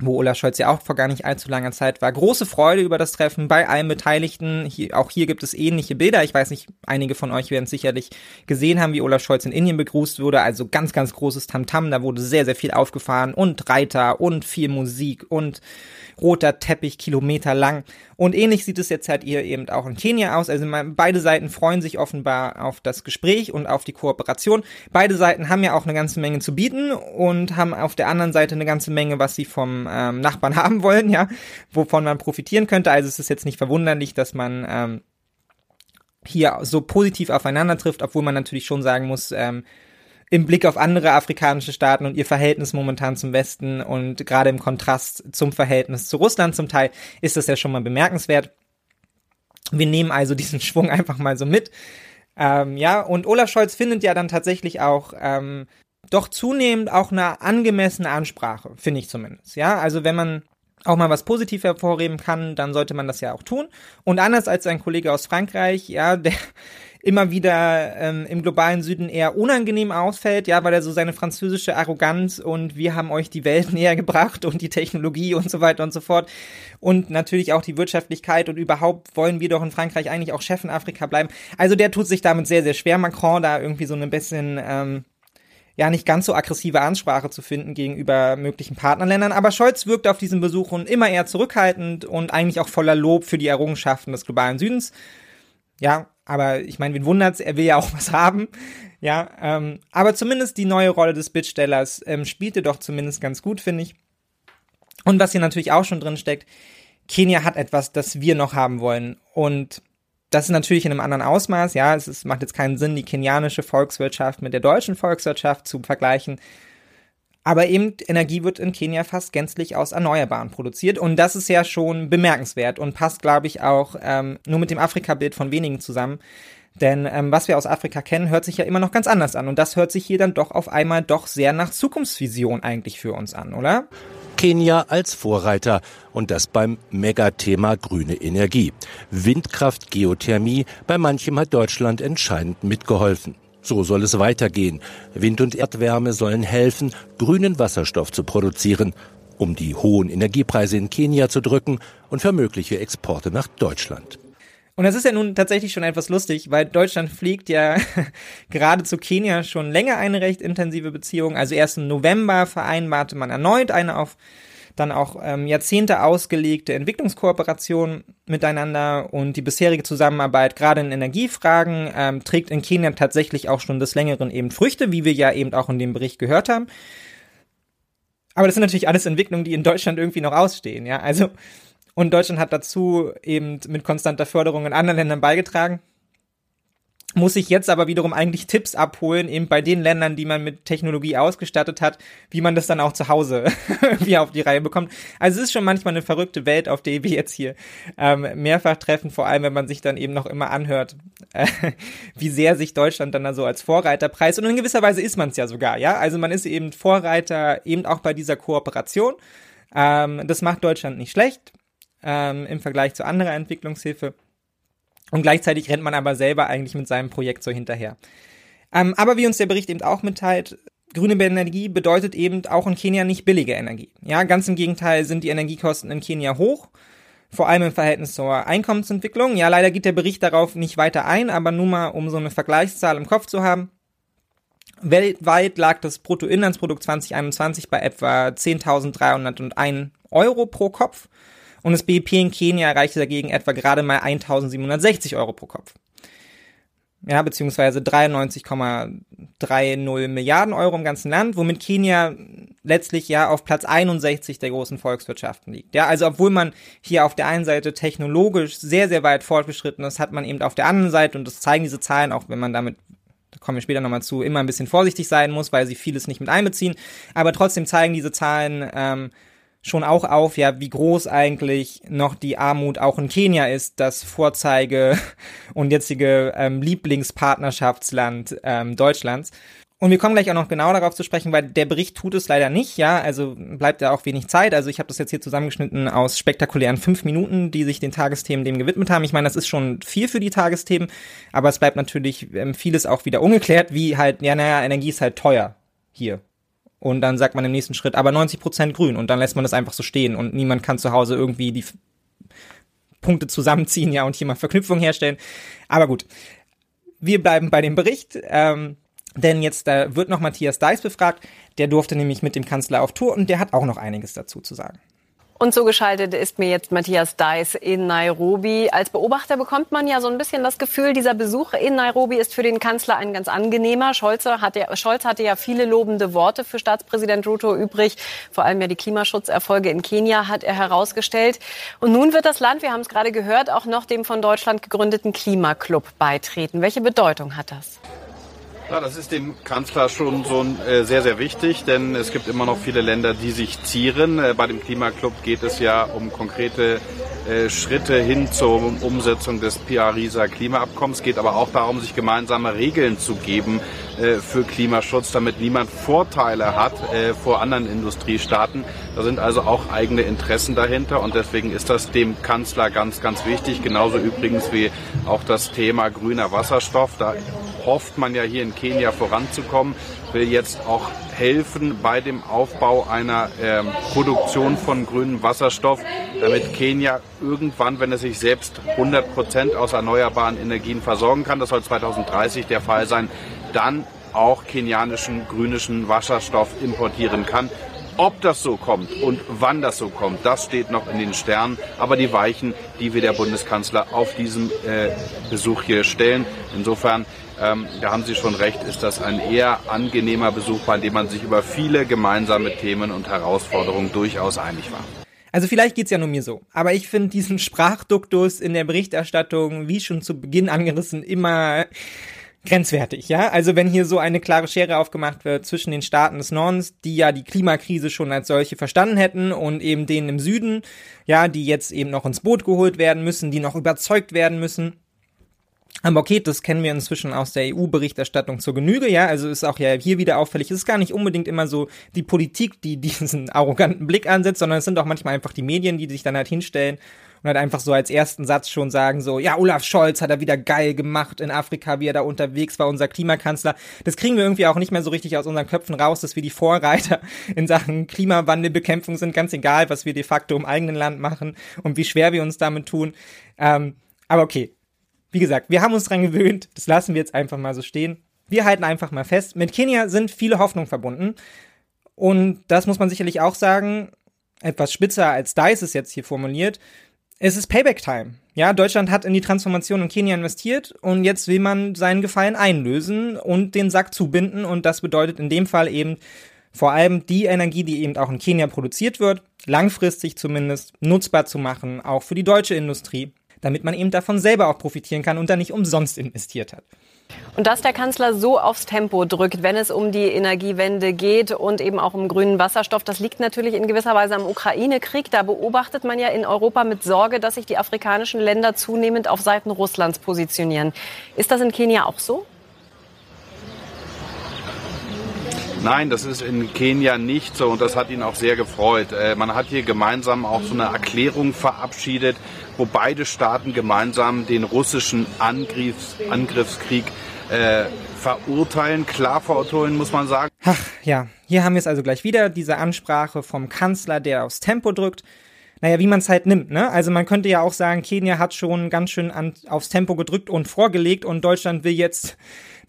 wo Olaf Scholz ja auch vor gar nicht allzu langer Zeit war. Große Freude über das Treffen bei allen Beteiligten. Hier, auch hier gibt es ähnliche Bilder. Ich weiß nicht, einige von euch werden es sicherlich gesehen haben, wie Olaf Scholz in Indien begrüßt wurde. Also ganz, ganz großes Tamtam. -Tam. Da wurde sehr, sehr viel aufgefahren und Reiter und viel Musik und roter Teppich Kilometer lang. Und ähnlich sieht es jetzt halt hier eben auch in Kenia aus. Also beide Seiten freuen sich offenbar auf das Gespräch und auf die Kooperation. Beide Seiten haben ja auch eine ganze Menge zu bieten und haben auf der anderen Seite eine ganze Menge, was sie vom ähm, Nachbarn haben wollen, ja, wovon man profitieren könnte. Also es ist jetzt nicht verwunderlich, dass man ähm, hier so positiv aufeinander trifft, obwohl man natürlich schon sagen muss, ähm, im Blick auf andere afrikanische Staaten und ihr Verhältnis momentan zum Westen und gerade im Kontrast zum Verhältnis zu Russland zum Teil ist das ja schon mal bemerkenswert. Wir nehmen also diesen Schwung einfach mal so mit. Ähm, ja, und Olaf Scholz findet ja dann tatsächlich auch ähm, doch zunehmend auch eine angemessene Ansprache, finde ich zumindest. Ja, also wenn man auch mal was positiv hervorheben kann, dann sollte man das ja auch tun. Und anders als ein Kollege aus Frankreich, ja, der immer wieder ähm, im globalen Süden eher unangenehm ausfällt, ja, weil er so seine französische Arroganz und wir haben euch die Welt näher gebracht und die Technologie und so weiter und so fort und natürlich auch die Wirtschaftlichkeit und überhaupt wollen wir doch in Frankreich eigentlich auch Chef in Afrika bleiben. Also der tut sich damit sehr, sehr schwer, Macron da irgendwie so ein bisschen ähm, ja nicht ganz so aggressive Ansprache zu finden gegenüber möglichen Partnerländern. Aber Scholz wirkt auf diesen Besuchen immer eher zurückhaltend und eigentlich auch voller Lob für die Errungenschaften des globalen Südens. Ja, aber ich meine, wen wundert's, er will ja auch was haben. Ja, ähm, aber zumindest die neue Rolle des Bittstellers ähm, spielte doch zumindest ganz gut, finde ich. Und was hier natürlich auch schon drin steckt, Kenia hat etwas, das wir noch haben wollen. Und das ist natürlich in einem anderen Ausmaß, ja, es ist, macht jetzt keinen Sinn, die kenianische Volkswirtschaft mit der deutschen Volkswirtschaft zu vergleichen. Aber eben Energie wird in Kenia fast gänzlich aus Erneuerbaren produziert und das ist ja schon bemerkenswert und passt, glaube ich, auch ähm, nur mit dem Afrika-Bild von wenigen zusammen. Denn ähm, was wir aus Afrika kennen, hört sich ja immer noch ganz anders an und das hört sich hier dann doch auf einmal doch sehr nach Zukunftsvision eigentlich für uns an, oder? Kenia als Vorreiter und das beim Megathema grüne Energie. Windkraft, Geothermie, bei manchem hat Deutschland entscheidend mitgeholfen. So soll es weitergehen. Wind und Erdwärme sollen helfen, grünen Wasserstoff zu produzieren, um die hohen Energiepreise in Kenia zu drücken und für mögliche Exporte nach Deutschland. Und das ist ja nun tatsächlich schon etwas lustig, weil Deutschland fliegt ja gerade zu Kenia schon länger eine recht intensive Beziehung. Also erst im November vereinbarte man erneut eine auf dann auch ähm, Jahrzehnte ausgelegte Entwicklungskooperation miteinander und die bisherige Zusammenarbeit gerade in Energiefragen ähm, trägt in Kenia tatsächlich auch schon des Längeren eben Früchte, wie wir ja eben auch in dem Bericht gehört haben. Aber das sind natürlich alles Entwicklungen, die in Deutschland irgendwie noch ausstehen, ja. Also und Deutschland hat dazu eben mit konstanter Förderung in anderen Ländern beigetragen. Muss sich jetzt aber wiederum eigentlich Tipps abholen, eben bei den Ländern, die man mit Technologie ausgestattet hat, wie man das dann auch zu Hause irgendwie auf die Reihe bekommt. Also es ist schon manchmal eine verrückte Welt, auf der wir jetzt hier ähm, mehrfach treffen, vor allem wenn man sich dann eben noch immer anhört, äh, wie sehr sich Deutschland dann da so als Vorreiter preist. Und in gewisser Weise ist man es ja sogar, ja. Also man ist eben Vorreiter eben auch bei dieser Kooperation. Ähm, das macht Deutschland nicht schlecht ähm, im Vergleich zu anderer Entwicklungshilfe. Und gleichzeitig rennt man aber selber eigentlich mit seinem Projekt so hinterher. Ähm, aber wie uns der Bericht eben auch mitteilt, grüne Energie bedeutet eben auch in Kenia nicht billige Energie. Ja, ganz im Gegenteil sind die Energiekosten in Kenia hoch, vor allem im Verhältnis zur Einkommensentwicklung. Ja, leider geht der Bericht darauf nicht weiter ein, aber nur mal, um so eine Vergleichszahl im Kopf zu haben. Weltweit lag das Bruttoinlandsprodukt 2021 bei etwa 10.301 Euro pro Kopf und das BIP in Kenia erreichte dagegen etwa gerade mal 1760 Euro pro Kopf. Ja, beziehungsweise 93,30 Milliarden Euro im ganzen Land, womit Kenia letztlich ja auf Platz 61 der großen Volkswirtschaften liegt. Ja, also obwohl man hier auf der einen Seite technologisch sehr, sehr weit fortgeschritten ist, hat man eben auf der anderen Seite, und das zeigen diese Zahlen, auch wenn man damit da kommen wir später nochmal zu, immer ein bisschen vorsichtig sein muss, weil sie vieles nicht mit einbeziehen. Aber trotzdem zeigen diese Zahlen ähm, schon auch auf, ja, wie groß eigentlich noch die Armut auch in Kenia ist, das Vorzeige und jetzige ähm, Lieblingspartnerschaftsland ähm, Deutschlands. Und wir kommen gleich auch noch genau darauf zu sprechen, weil der Bericht tut es leider nicht, ja, also bleibt ja auch wenig Zeit. Also ich habe das jetzt hier zusammengeschnitten aus spektakulären fünf Minuten, die sich den Tagesthemen dem gewidmet haben. Ich meine, das ist schon viel für die Tagesthemen, aber es bleibt natürlich ähm, vieles auch wieder ungeklärt, wie halt, ja, naja, Energie ist halt teuer hier und dann sagt man im nächsten Schritt, aber 90 Prozent grün. Und dann lässt man das einfach so stehen. Und niemand kann zu Hause irgendwie die Punkte zusammenziehen, ja, und hier mal Verknüpfungen herstellen. Aber gut, wir bleiben bei dem Bericht, ähm, denn jetzt da wird noch Matthias Deiss befragt, der durfte nämlich mit dem Kanzler auf Tour und der hat auch noch einiges dazu zu sagen. Und zugeschaltet ist mir jetzt Matthias Deiss in Nairobi. Als Beobachter bekommt man ja so ein bisschen das Gefühl, dieser Besuch in Nairobi ist für den Kanzler ein ganz angenehmer. Scholz hatte, Scholz hatte ja viele lobende Worte für Staatspräsident Ruto übrig. Vor allem ja die Klimaschutzerfolge in Kenia hat er herausgestellt. Und nun wird das Land, wir haben es gerade gehört, auch noch dem von Deutschland gegründeten Klimaclub beitreten. Welche Bedeutung hat das? Ja, das ist dem Kanzler schon so äh, sehr, sehr wichtig, denn es gibt immer noch viele Länder, die sich zieren. Äh, bei dem Klimaclub geht es ja um konkrete äh, Schritte hin zur Umsetzung des Pariser Klimaabkommens, geht aber auch darum, sich gemeinsame Regeln zu geben äh, für Klimaschutz, damit niemand Vorteile hat äh, vor anderen Industriestaaten. Da sind also auch eigene Interessen dahinter und deswegen ist das dem Kanzler ganz, ganz wichtig. Genauso übrigens wie auch das Thema grüner Wasserstoff. Da hofft man ja hier in Kenia voranzukommen, will jetzt auch helfen bei dem Aufbau einer ähm, Produktion von grünem Wasserstoff, damit Kenia irgendwann, wenn es sich selbst 100 Prozent aus erneuerbaren Energien versorgen kann, das soll 2030 der Fall sein, dann auch kenianischen grünischen Wasserstoff importieren kann. Ob das so kommt und wann das so kommt, das steht noch in den Sternen. Aber die Weichen, die wir der Bundeskanzler auf diesem äh, Besuch hier stellen. Insofern ähm, da haben Sie schon recht, ist das ein eher angenehmer Besuch, bei dem man sich über viele gemeinsame Themen und Herausforderungen durchaus einig war. Also vielleicht geht's ja nur mir so, aber ich finde diesen Sprachduktus in der Berichterstattung, wie schon zu Beginn angerissen, immer grenzwertig, ja? Also wenn hier so eine klare Schere aufgemacht wird zwischen den Staaten des Nordens, die ja die Klimakrise schon als solche verstanden hätten und eben denen im Süden, ja, die jetzt eben noch ins Boot geholt werden müssen, die noch überzeugt werden müssen, aber okay, das kennen wir inzwischen aus der EU-Berichterstattung zur Genüge, ja. Also ist auch ja hier wieder auffällig. Es ist gar nicht unbedingt immer so die Politik, die diesen arroganten Blick ansetzt, sondern es sind auch manchmal einfach die Medien, die sich dann halt hinstellen und halt einfach so als ersten Satz schon sagen so, ja, Olaf Scholz hat er wieder geil gemacht in Afrika, wie er da unterwegs war, unser Klimakanzler. Das kriegen wir irgendwie auch nicht mehr so richtig aus unseren Köpfen raus, dass wir die Vorreiter in Sachen Klimawandelbekämpfung sind, ganz egal, was wir de facto im eigenen Land machen und wie schwer wir uns damit tun. Ähm, aber okay, wie gesagt, wir haben uns dran gewöhnt, das lassen wir jetzt einfach mal so stehen. Wir halten einfach mal fest, mit Kenia sind viele Hoffnungen verbunden. Und das muss man sicherlich auch sagen, etwas spitzer als Dice es jetzt hier formuliert, es ist Payback-Time. Ja, Deutschland hat in die Transformation in Kenia investiert. Und jetzt will man seinen Gefallen einlösen und den Sack zubinden. Und das bedeutet in dem Fall eben vor allem die Energie, die eben auch in Kenia produziert wird, langfristig zumindest nutzbar zu machen, auch für die deutsche Industrie damit man eben davon selber auch profitieren kann und da nicht umsonst investiert hat. Und dass der Kanzler so aufs Tempo drückt, wenn es um die Energiewende geht und eben auch um grünen Wasserstoff, das liegt natürlich in gewisser Weise am Ukraine-Krieg. Da beobachtet man ja in Europa mit Sorge, dass sich die afrikanischen Länder zunehmend auf Seiten Russlands positionieren. Ist das in Kenia auch so? Nein, das ist in Kenia nicht so und das hat ihn auch sehr gefreut. Äh, man hat hier gemeinsam auch so eine Erklärung verabschiedet, wo beide Staaten gemeinsam den russischen Angriffs Angriffskrieg äh, verurteilen, klar verurteilen, muss man sagen. Ach ja, hier haben wir es also gleich wieder, diese Ansprache vom Kanzler, der aufs Tempo drückt. Naja, wie man es halt nimmt, ne? Also man könnte ja auch sagen, Kenia hat schon ganz schön an, aufs Tempo gedrückt und vorgelegt und Deutschland will jetzt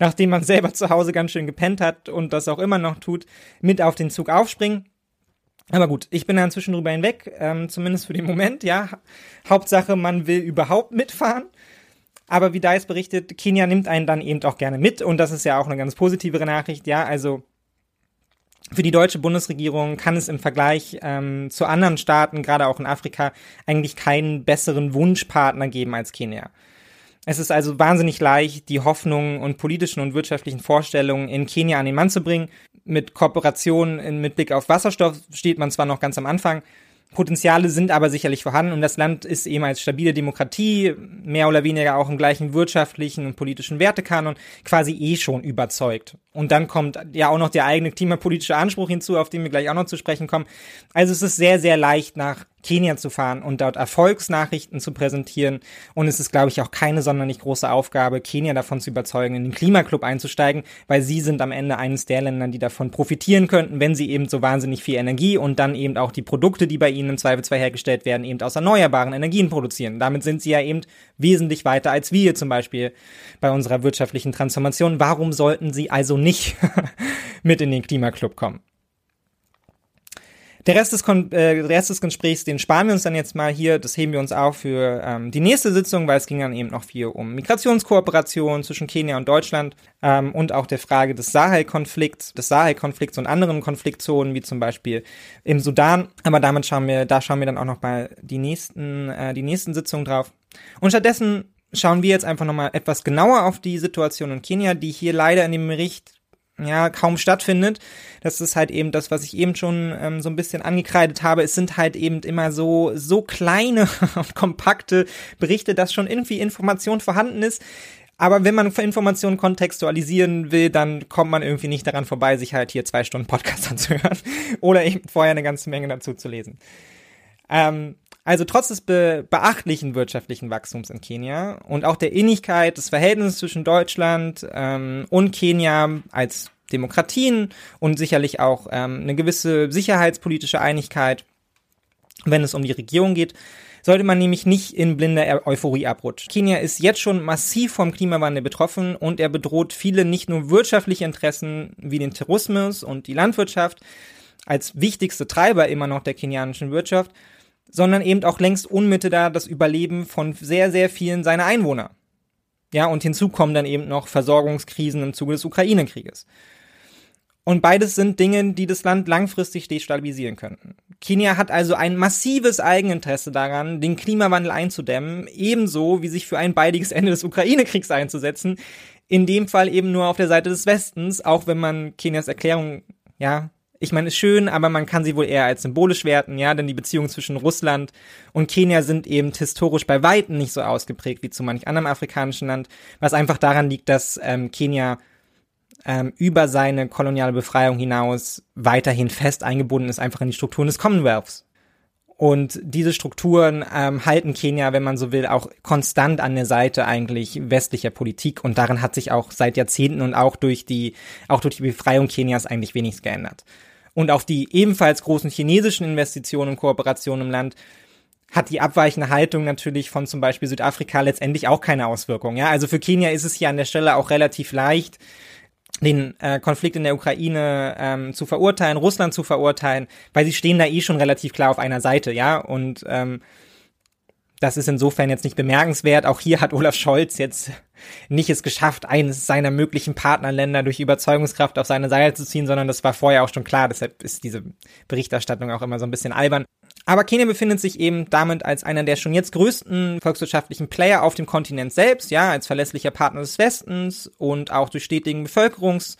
nachdem man selber zu Hause ganz schön gepennt hat und das auch immer noch tut, mit auf den Zug aufspringen. Aber gut, ich bin da inzwischen drüber hinweg, ähm, zumindest für den Moment, ja. Hauptsache, man will überhaupt mitfahren. Aber wie Dice berichtet, Kenia nimmt einen dann eben auch gerne mit und das ist ja auch eine ganz positive Nachricht, ja. Also für die deutsche Bundesregierung kann es im Vergleich ähm, zu anderen Staaten, gerade auch in Afrika, eigentlich keinen besseren Wunschpartner geben als Kenia. Es ist also wahnsinnig leicht, die Hoffnungen und politischen und wirtschaftlichen Vorstellungen in Kenia an den Mann zu bringen. Mit Kooperationen mit Blick auf Wasserstoff steht man zwar noch ganz am Anfang, Potenziale sind aber sicherlich vorhanden und das Land ist eben als stabile Demokratie, mehr oder weniger auch im gleichen wirtschaftlichen und politischen Wertekanon, quasi eh schon überzeugt. Und dann kommt ja auch noch der eigene klimapolitische Anspruch hinzu, auf den wir gleich auch noch zu sprechen kommen. Also es ist sehr, sehr leicht nach Kenia zu fahren und dort Erfolgsnachrichten zu präsentieren. Und es ist, glaube ich, auch keine sonderlich große Aufgabe, Kenia davon zu überzeugen, in den Klimaclub einzusteigen, weil sie sind am Ende eines der Länder, die davon profitieren könnten, wenn sie eben so wahnsinnig viel Energie und dann eben auch die Produkte, die bei ihnen im Zweifelsfall hergestellt werden, eben aus erneuerbaren Energien produzieren. Damit sind sie ja eben wesentlich weiter als wir zum Beispiel bei unserer wirtschaftlichen Transformation. Warum sollten sie also nicht mit in den Klimaclub kommen? Der Rest des, Kon äh, Rest des Gesprächs, den sparen wir uns dann jetzt mal hier. Das heben wir uns auf für ähm, die nächste Sitzung, weil es ging dann eben noch viel um Migrationskooperation zwischen Kenia und Deutschland ähm, und auch der Frage des Sahel-Konflikts, des Sahel-Konflikts und anderen Konfliktzonen, wie zum Beispiel im Sudan. Aber damit schauen wir, da schauen wir dann auch noch mal die nächsten, äh, die nächsten Sitzungen drauf. Und stattdessen schauen wir jetzt einfach nochmal etwas genauer auf die Situation in Kenia, die hier leider in dem Bericht ja kaum stattfindet. Das ist halt eben das, was ich eben schon ähm, so ein bisschen angekreidet habe. Es sind halt eben immer so so kleine und kompakte Berichte, dass schon irgendwie Information vorhanden ist. Aber wenn man Informationen kontextualisieren will, dann kommt man irgendwie nicht daran vorbei, sich halt hier zwei Stunden Podcast anzuhören oder eben vorher eine ganze Menge dazu zu lesen. Ähm, also trotz des be beachtlichen wirtschaftlichen Wachstums in Kenia und auch der Innigkeit des Verhältnisses zwischen Deutschland ähm, und Kenia als Demokratien und sicherlich auch ähm, eine gewisse sicherheitspolitische Einigkeit, wenn es um die Regierung geht, sollte man nämlich nicht in blinder Euphorie abrutschen. Kenia ist jetzt schon massiv vom Klimawandel betroffen und er bedroht viele nicht nur wirtschaftliche Interessen wie den Tourismus und die Landwirtschaft als wichtigste Treiber immer noch der kenianischen Wirtschaft, sondern eben auch längst unmittelbar das Überleben von sehr, sehr vielen seiner Einwohner. Ja, und hinzu kommen dann eben noch Versorgungskrisen im Zuge des Ukraine-Krieges. Und beides sind Dinge, die das Land langfristig destabilisieren könnten. Kenia hat also ein massives Eigeninteresse daran, den Klimawandel einzudämmen, ebenso wie sich für ein baldiges Ende des Ukraine-Kriegs einzusetzen. In dem Fall eben nur auf der Seite des Westens, auch wenn man Kenias Erklärung, ja, ich meine, ist schön, aber man kann sie wohl eher als symbolisch werten, ja, denn die Beziehungen zwischen Russland und Kenia sind eben historisch bei Weitem nicht so ausgeprägt wie zu manch anderem afrikanischen Land, was einfach daran liegt, dass ähm, Kenia ähm, über seine koloniale Befreiung hinaus weiterhin fest eingebunden ist, einfach in die Strukturen des Commonwealths. Und diese Strukturen ähm, halten Kenia, wenn man so will, auch konstant an der Seite eigentlich westlicher Politik. Und daran hat sich auch seit Jahrzehnten und auch durch die, auch durch die Befreiung Kenias eigentlich wenig geändert und auf die ebenfalls großen chinesischen Investitionen und Kooperationen im Land hat die abweichende Haltung natürlich von zum Beispiel Südafrika letztendlich auch keine Auswirkung. Ja, also für Kenia ist es hier an der Stelle auch relativ leicht, den äh, Konflikt in der Ukraine ähm, zu verurteilen, Russland zu verurteilen, weil sie stehen da eh schon relativ klar auf einer Seite, ja, und ähm, das ist insofern jetzt nicht bemerkenswert. Auch hier hat Olaf Scholz jetzt nicht es geschafft, eines seiner möglichen Partnerländer durch Überzeugungskraft auf seine Seite zu ziehen, sondern das war vorher auch schon klar. Deshalb ist diese Berichterstattung auch immer so ein bisschen albern. Aber Kenia befindet sich eben damit als einer der schon jetzt größten volkswirtschaftlichen Player auf dem Kontinent selbst, ja, als verlässlicher Partner des Westens und auch durch stetigen Bevölkerungs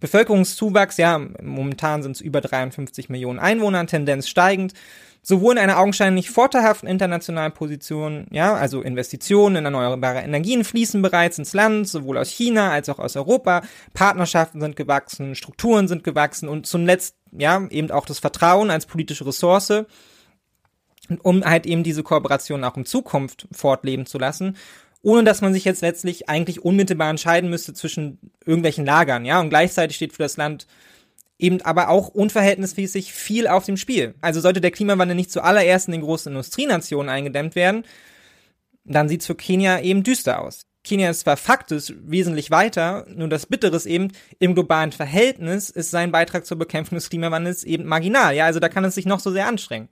Bevölkerungszuwachs, ja, momentan sind es über 53 Millionen Einwohner, Tendenz steigend sowohl in einer augenscheinlich vorteilhaften internationalen Position, ja, also Investitionen in erneuerbare Energien fließen bereits ins Land, sowohl aus China als auch aus Europa, Partnerschaften sind gewachsen, Strukturen sind gewachsen und zuletzt, ja, eben auch das Vertrauen als politische Ressource, um halt eben diese Kooperation auch in Zukunft fortleben zu lassen ohne dass man sich jetzt letztlich eigentlich unmittelbar entscheiden müsste zwischen irgendwelchen Lagern, ja, und gleichzeitig steht für das Land eben aber auch unverhältnismäßig viel auf dem Spiel. Also sollte der Klimawandel nicht zuallererst in den großen Industrienationen eingedämmt werden, dann sieht's für Kenia eben düster aus. Kenia ist zwar faktisch wesentlich weiter, nur das Bittere ist eben, im globalen Verhältnis ist sein Beitrag zur Bekämpfung des Klimawandels eben marginal. Ja, also da kann es sich noch so sehr anstrengen.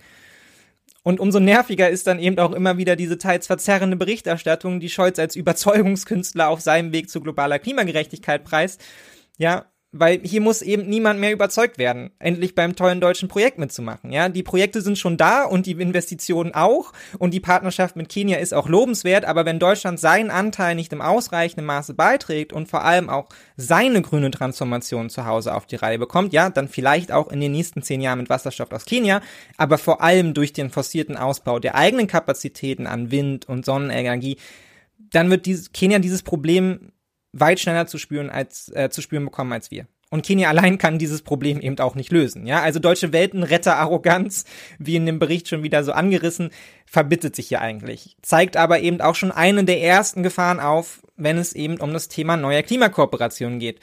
Und umso nerviger ist dann eben auch immer wieder diese teils verzerrende Berichterstattung, die Scholz als Überzeugungskünstler auf seinem Weg zu globaler Klimagerechtigkeit preist. Ja, weil hier muss eben niemand mehr überzeugt werden, endlich beim tollen deutschen Projekt mitzumachen. Ja, die Projekte sind schon da und die Investitionen auch und die Partnerschaft mit Kenia ist auch lobenswert, aber wenn Deutschland seinen Anteil nicht im ausreichenden Maße beiträgt und vor allem auch seine grüne Transformation zu Hause auf die Reihe bekommt, ja, dann vielleicht auch in den nächsten zehn Jahren mit Wasserstoff aus Kenia, aber vor allem durch den forcierten Ausbau der eigenen Kapazitäten an Wind- und Sonnenenergie, dann wird dieses, Kenia dieses Problem weit schneller zu spüren als äh, zu spüren bekommen als wir. Und Kenia allein kann dieses Problem eben auch nicht lösen. Ja, also deutsche Weltenretter-Arroganz, wie in dem Bericht schon wieder so angerissen, verbittet sich hier eigentlich. Zeigt aber eben auch schon eine der ersten Gefahren auf, wenn es eben um das Thema neuer Klimakooperation geht.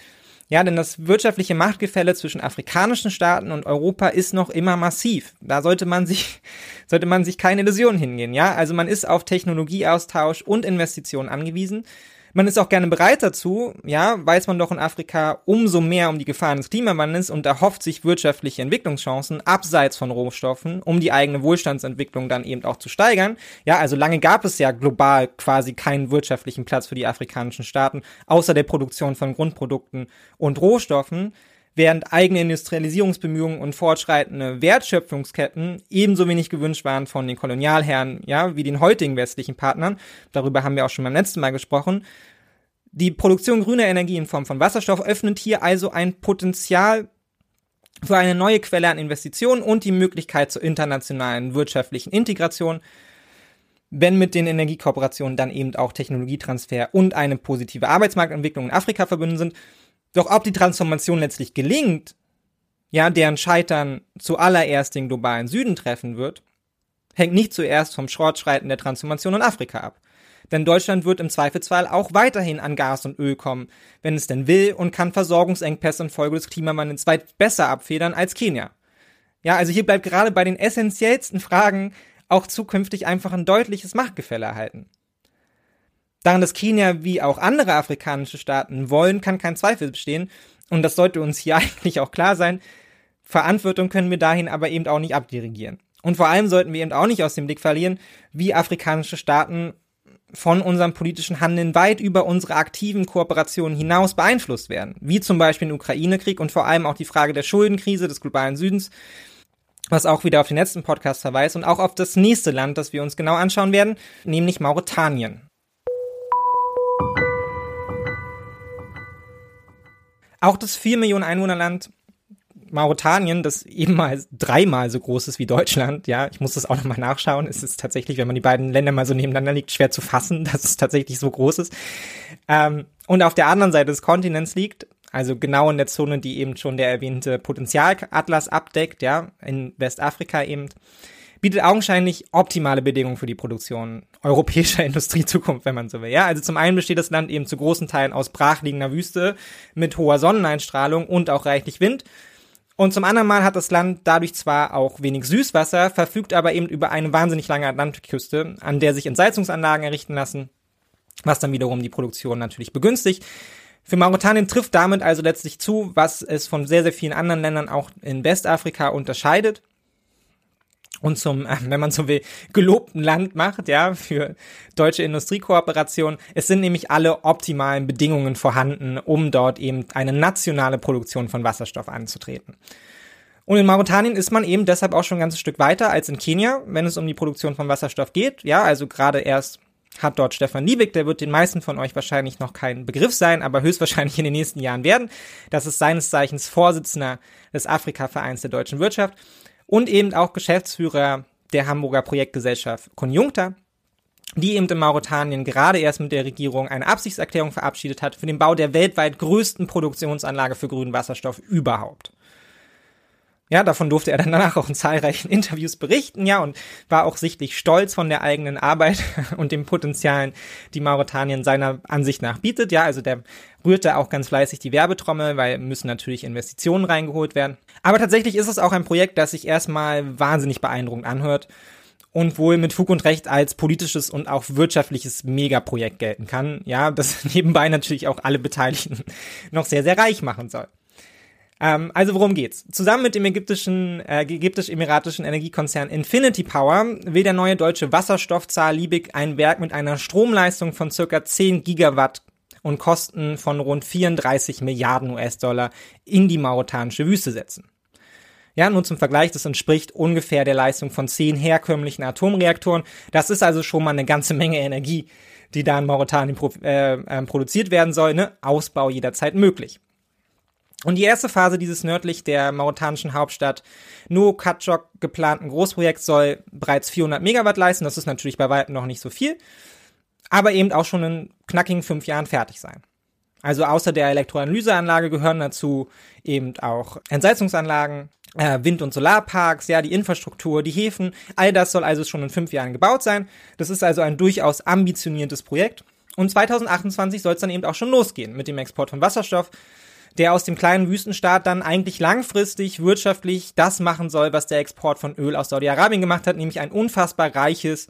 Ja, denn das wirtschaftliche Machtgefälle zwischen afrikanischen Staaten und Europa ist noch immer massiv. Da sollte man sich, sollte man sich keine Illusionen hingehen. Ja, also man ist auf Technologieaustausch und Investitionen angewiesen. Man ist auch gerne bereit dazu, ja, weiß man doch in Afrika umso mehr um die Gefahren des Klimawandels und erhofft sich wirtschaftliche Entwicklungschancen abseits von Rohstoffen, um die eigene Wohlstandsentwicklung dann eben auch zu steigern. Ja, also lange gab es ja global quasi keinen wirtschaftlichen Platz für die afrikanischen Staaten, außer der Produktion von Grundprodukten und Rohstoffen während eigene Industrialisierungsbemühungen und fortschreitende Wertschöpfungsketten ebenso wenig gewünscht waren von den Kolonialherren, ja, wie den heutigen westlichen Partnern. Darüber haben wir auch schon beim letzten Mal gesprochen. Die Produktion grüner Energie in Form von Wasserstoff öffnet hier also ein Potenzial für eine neue Quelle an Investitionen und die Möglichkeit zur internationalen wirtschaftlichen Integration, wenn mit den Energiekooperationen dann eben auch Technologietransfer und eine positive Arbeitsmarktentwicklung in Afrika verbunden sind. Doch ob die Transformation letztlich gelingt, ja, deren Scheitern zuallererst den globalen Süden treffen wird, hängt nicht zuerst vom Fortschreiten der Transformation in Afrika ab. Denn Deutschland wird im Zweifelsfall auch weiterhin an Gas und Öl kommen, wenn es denn will und kann Versorgungsengpässe infolge des Klimawandels weit besser abfedern als Kenia. Ja, also hier bleibt gerade bei den essentiellsten Fragen auch zukünftig einfach ein deutliches Machtgefälle erhalten. Daran, dass Kenia wie auch andere afrikanische Staaten wollen, kann kein Zweifel bestehen. Und das sollte uns hier eigentlich auch klar sein. Verantwortung können wir dahin aber eben auch nicht abdirigieren. Und vor allem sollten wir eben auch nicht aus dem Blick verlieren, wie afrikanische Staaten von unserem politischen Handeln weit über unsere aktiven Kooperationen hinaus beeinflusst werden. Wie zum Beispiel den Ukraine-Krieg und vor allem auch die Frage der Schuldenkrise des globalen Südens, was auch wieder auf den letzten Podcast verweist und auch auf das nächste Land, das wir uns genau anschauen werden, nämlich Mauretanien. Auch das 4 Millionen Einwohnerland Mauretanien, das eben mal dreimal so groß ist wie Deutschland, ja, ich muss das auch nochmal nachschauen. Es ist tatsächlich, wenn man die beiden Länder mal so nebeneinander liegt, schwer zu fassen, dass es tatsächlich so groß ist. Ähm, und auf der anderen Seite des Kontinents liegt, also genau in der Zone, die eben schon der erwähnte Potenzialatlas abdeckt, ja, in Westafrika eben, bietet augenscheinlich optimale Bedingungen für die Produktion europäischer Industriezukunft, wenn man so will. Ja, also zum einen besteht das Land eben zu großen Teilen aus brachliegender Wüste mit hoher Sonneneinstrahlung und auch reichlich Wind und zum anderen Mal hat das Land dadurch zwar auch wenig Süßwasser, verfügt aber eben über eine wahnsinnig lange Atlantikküste, an der sich Entsalzungsanlagen errichten lassen, was dann wiederum die Produktion natürlich begünstigt. Für Mauretanien trifft damit also letztlich zu, was es von sehr, sehr vielen anderen Ländern auch in Westafrika unterscheidet und zum, äh, wenn man so will, gelobten Land macht, ja, für deutsche Industriekooperation. Es sind nämlich alle optimalen Bedingungen vorhanden, um dort eben eine nationale Produktion von Wasserstoff anzutreten. Und in Mauretanien ist man eben deshalb auch schon ein ganzes Stück weiter als in Kenia, wenn es um die Produktion von Wasserstoff geht. Ja, also gerade erst hat dort Stefan Liebig, der wird den meisten von euch wahrscheinlich noch kein Begriff sein, aber höchstwahrscheinlich in den nächsten Jahren werden. Das ist seines Zeichens Vorsitzender des Afrika-Vereins der deutschen Wirtschaft und eben auch Geschäftsführer der Hamburger Projektgesellschaft Conjuncta, die eben in Mauretanien gerade erst mit der Regierung eine Absichtserklärung verabschiedet hat für den Bau der weltweit größten Produktionsanlage für grünen Wasserstoff überhaupt. Ja, davon durfte er dann danach auch in zahlreichen Interviews berichten, ja, und war auch sichtlich stolz von der eigenen Arbeit und den Potenzialen, die Mauretanien seiner Ansicht nach bietet. Ja, also der rührte auch ganz fleißig die Werbetrommel, weil müssen natürlich Investitionen reingeholt werden. Aber tatsächlich ist es auch ein Projekt, das sich erstmal wahnsinnig beeindruckend anhört und wohl mit Fug und Recht als politisches und auch wirtschaftliches Megaprojekt gelten kann. Ja, das nebenbei natürlich auch alle Beteiligten noch sehr, sehr reich machen soll. Ähm, also worum geht's? Zusammen mit dem ägyptischen, äh, ägyptisch-emiratischen Energiekonzern Infinity Power will der neue deutsche Wasserstoffzahl Liebig ein Werk mit einer Stromleistung von circa 10 Gigawatt und Kosten von rund 34 Milliarden US-Dollar in die mauretanische Wüste setzen. Ja, nun zum Vergleich, das entspricht ungefähr der Leistung von zehn herkömmlichen Atomreaktoren. Das ist also schon mal eine ganze Menge Energie, die da in Mauretanien pro, äh, äh, produziert werden soll. Ne? Ausbau jederzeit möglich. Und die erste Phase dieses nördlich der mauretanischen Hauptstadt Nouakchott geplanten Großprojekts soll bereits 400 Megawatt leisten. Das ist natürlich bei weitem noch nicht so viel, aber eben auch schon in knackigen fünf Jahren fertig sein. Also außer der Elektroanalyseanlage gehören dazu eben auch Entsalzungsanlagen, äh, Wind- und Solarparks, ja, die Infrastruktur, die Häfen. All das soll also schon in fünf Jahren gebaut sein. Das ist also ein durchaus ambitioniertes Projekt. Und 2028 soll es dann eben auch schon losgehen mit dem Export von Wasserstoff der aus dem kleinen Wüstenstaat dann eigentlich langfristig wirtschaftlich das machen soll, was der Export von Öl aus Saudi-Arabien gemacht hat, nämlich ein unfassbar reiches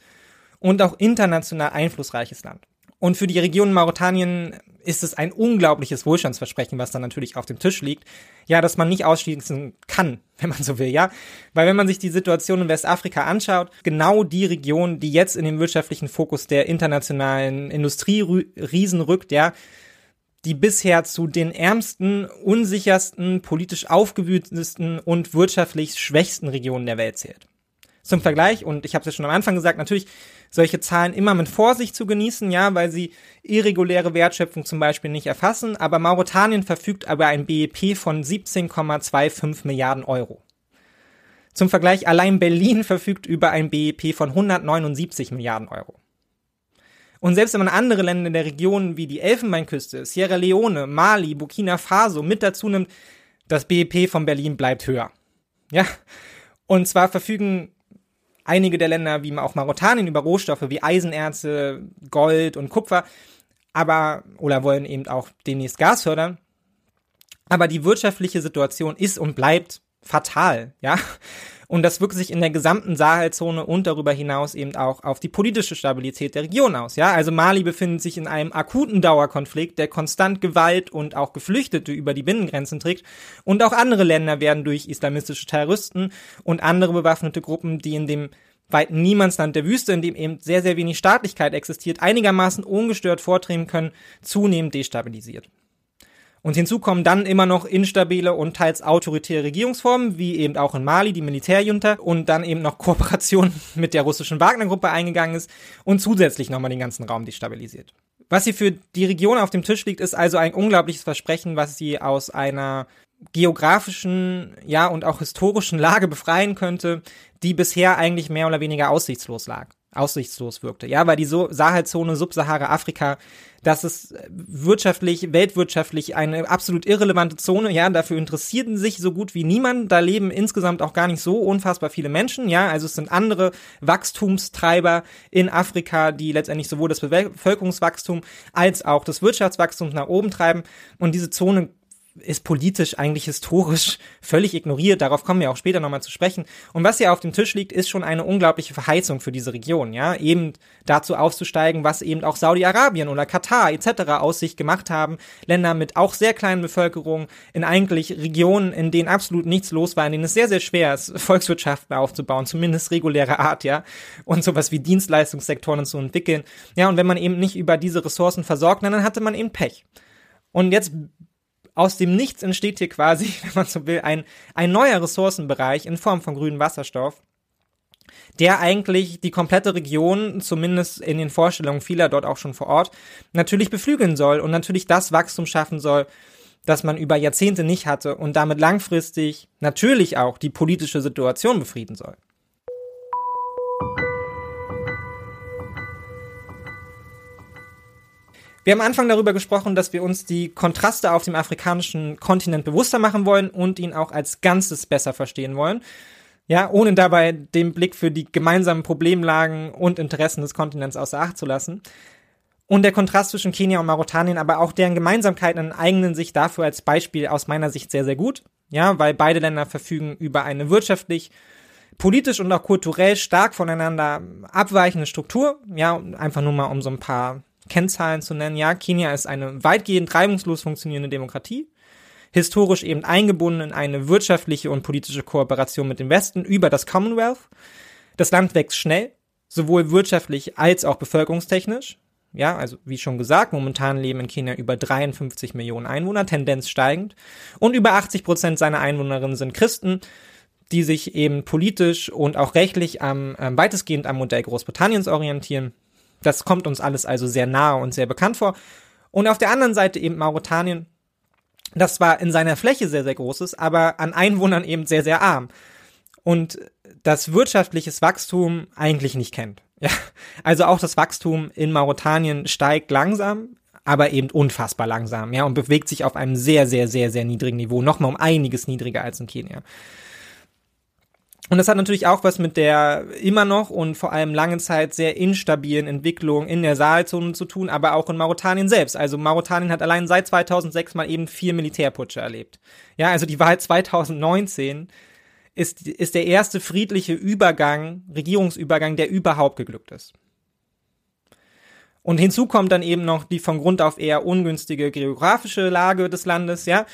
und auch international einflussreiches Land. Und für die Region Mauretanien ist es ein unglaubliches Wohlstandsversprechen, was dann natürlich auf dem Tisch liegt. Ja, dass man nicht ausschließen kann, wenn man so will, ja. Weil wenn man sich die Situation in Westafrika anschaut, genau die Region, die jetzt in den wirtschaftlichen Fokus der internationalen Industrieriesen rückt, ja, die bisher zu den ärmsten, unsichersten, politisch aufgewühltesten und wirtschaftlich schwächsten Regionen der Welt zählt. Zum Vergleich, und ich habe es ja schon am Anfang gesagt, natürlich solche Zahlen immer mit Vorsicht zu genießen, ja, weil sie irreguläre Wertschöpfung zum Beispiel nicht erfassen, aber Mauretanien verfügt über ein BIP von 17,25 Milliarden Euro. Zum Vergleich, allein Berlin verfügt über ein BIP von 179 Milliarden Euro. Und selbst wenn man andere Länder in der Region wie die Elfenbeinküste, Sierra Leone, Mali, Burkina Faso mit dazu nimmt, das BIP von Berlin bleibt höher. Ja. Und zwar verfügen einige der Länder wie auch Mauretanien über Rohstoffe wie Eisenerze, Gold und Kupfer, aber oder wollen eben auch demnächst Gas fördern. Aber die wirtschaftliche Situation ist und bleibt fatal, ja. Und das wirkt sich in der gesamten Sahelzone und darüber hinaus eben auch auf die politische Stabilität der Region aus. Ja, also Mali befindet sich in einem akuten Dauerkonflikt, der konstant Gewalt und auch Geflüchtete über die Binnengrenzen trägt. Und auch andere Länder werden durch islamistische Terroristen und andere bewaffnete Gruppen, die in dem weiten Niemandsland der Wüste, in dem eben sehr, sehr wenig Staatlichkeit existiert, einigermaßen ungestört vortreten können, zunehmend destabilisiert. Und hinzu kommen dann immer noch instabile und teils autoritäre Regierungsformen, wie eben auch in Mali die Militärjunta und dann eben noch Kooperation mit der russischen Wagner-Gruppe eingegangen ist und zusätzlich nochmal den ganzen Raum destabilisiert. Was hier für die Region auf dem Tisch liegt, ist also ein unglaubliches Versprechen, was sie aus einer geografischen, ja, und auch historischen Lage befreien könnte, die bisher eigentlich mehr oder weniger aussichtslos lag aussichtslos wirkte. Ja, weil die so Sahelzone, Subsahara-Afrika, das ist wirtschaftlich, weltwirtschaftlich eine absolut irrelevante Zone. Ja, dafür interessierten sich so gut wie niemand. Da leben insgesamt auch gar nicht so unfassbar viele Menschen. Ja, also es sind andere Wachstumstreiber in Afrika, die letztendlich sowohl das Bevölkerungswachstum als auch das Wirtschaftswachstum nach oben treiben. Und diese Zone ist politisch eigentlich historisch völlig ignoriert. Darauf kommen wir auch später nochmal zu sprechen. Und was hier auf dem Tisch liegt, ist schon eine unglaubliche Verheißung für diese Region, ja. Eben dazu aufzusteigen, was eben auch Saudi-Arabien oder Katar etc. aus sich gemacht haben. Länder mit auch sehr kleinen Bevölkerungen in eigentlich Regionen, in denen absolut nichts los war, in denen es sehr, sehr schwer ist, Volkswirtschaften aufzubauen, zumindest reguläre Art, ja. Und sowas wie Dienstleistungssektoren zu entwickeln. Ja, und wenn man eben nicht über diese Ressourcen versorgt, dann hatte man eben Pech. Und jetzt aus dem Nichts entsteht hier quasi, wenn man so will, ein, ein neuer Ressourcenbereich in Form von grünem Wasserstoff, der eigentlich die komplette Region, zumindest in den Vorstellungen vieler dort auch schon vor Ort, natürlich beflügeln soll und natürlich das Wachstum schaffen soll, das man über Jahrzehnte nicht hatte und damit langfristig natürlich auch die politische Situation befrieden soll. Wir haben am Anfang darüber gesprochen, dass wir uns die Kontraste auf dem afrikanischen Kontinent bewusster machen wollen und ihn auch als Ganzes besser verstehen wollen. Ja, ohne dabei den Blick für die gemeinsamen Problemlagen und Interessen des Kontinents außer Acht zu lassen. Und der Kontrast zwischen Kenia und Mauretanien, aber auch deren Gemeinsamkeiten eignen sich dafür als Beispiel aus meiner Sicht sehr, sehr gut. Ja, weil beide Länder verfügen über eine wirtschaftlich, politisch und auch kulturell stark voneinander abweichende Struktur. Ja, einfach nur mal um so ein paar Kennzahlen zu nennen. Ja, Kenia ist eine weitgehend reibungslos funktionierende Demokratie, historisch eben eingebunden in eine wirtschaftliche und politische Kooperation mit dem Westen über das Commonwealth. Das Land wächst schnell, sowohl wirtschaftlich als auch bevölkerungstechnisch. Ja, also wie schon gesagt, momentan leben in Kenia über 53 Millionen Einwohner, Tendenz steigend. Und über 80 Prozent seiner Einwohnerinnen sind Christen, die sich eben politisch und auch rechtlich am, äh, weitestgehend am Modell Großbritanniens orientieren. Das kommt uns alles also sehr nahe und sehr bekannt vor. Und auf der anderen Seite eben Mauretanien, das zwar in seiner Fläche sehr, sehr groß ist, aber an Einwohnern eben sehr, sehr arm. Und das wirtschaftliches Wachstum eigentlich nicht kennt. Ja, also auch das Wachstum in Mauretanien steigt langsam, aber eben unfassbar langsam, ja, und bewegt sich auf einem sehr, sehr, sehr, sehr niedrigen Niveau, nochmal um einiges niedriger als in Kenia. Und das hat natürlich auch was mit der immer noch und vor allem lange Zeit sehr instabilen Entwicklung in der Saalzone zu tun, aber auch in Mauretanien selbst. Also Mauretanien hat allein seit 2006 mal eben vier Militärputsche erlebt. Ja, also die Wahl 2019 ist, ist der erste friedliche Übergang, Regierungsübergang, der überhaupt geglückt ist. Und hinzu kommt dann eben noch die von Grund auf eher ungünstige geografische Lage des Landes, ja,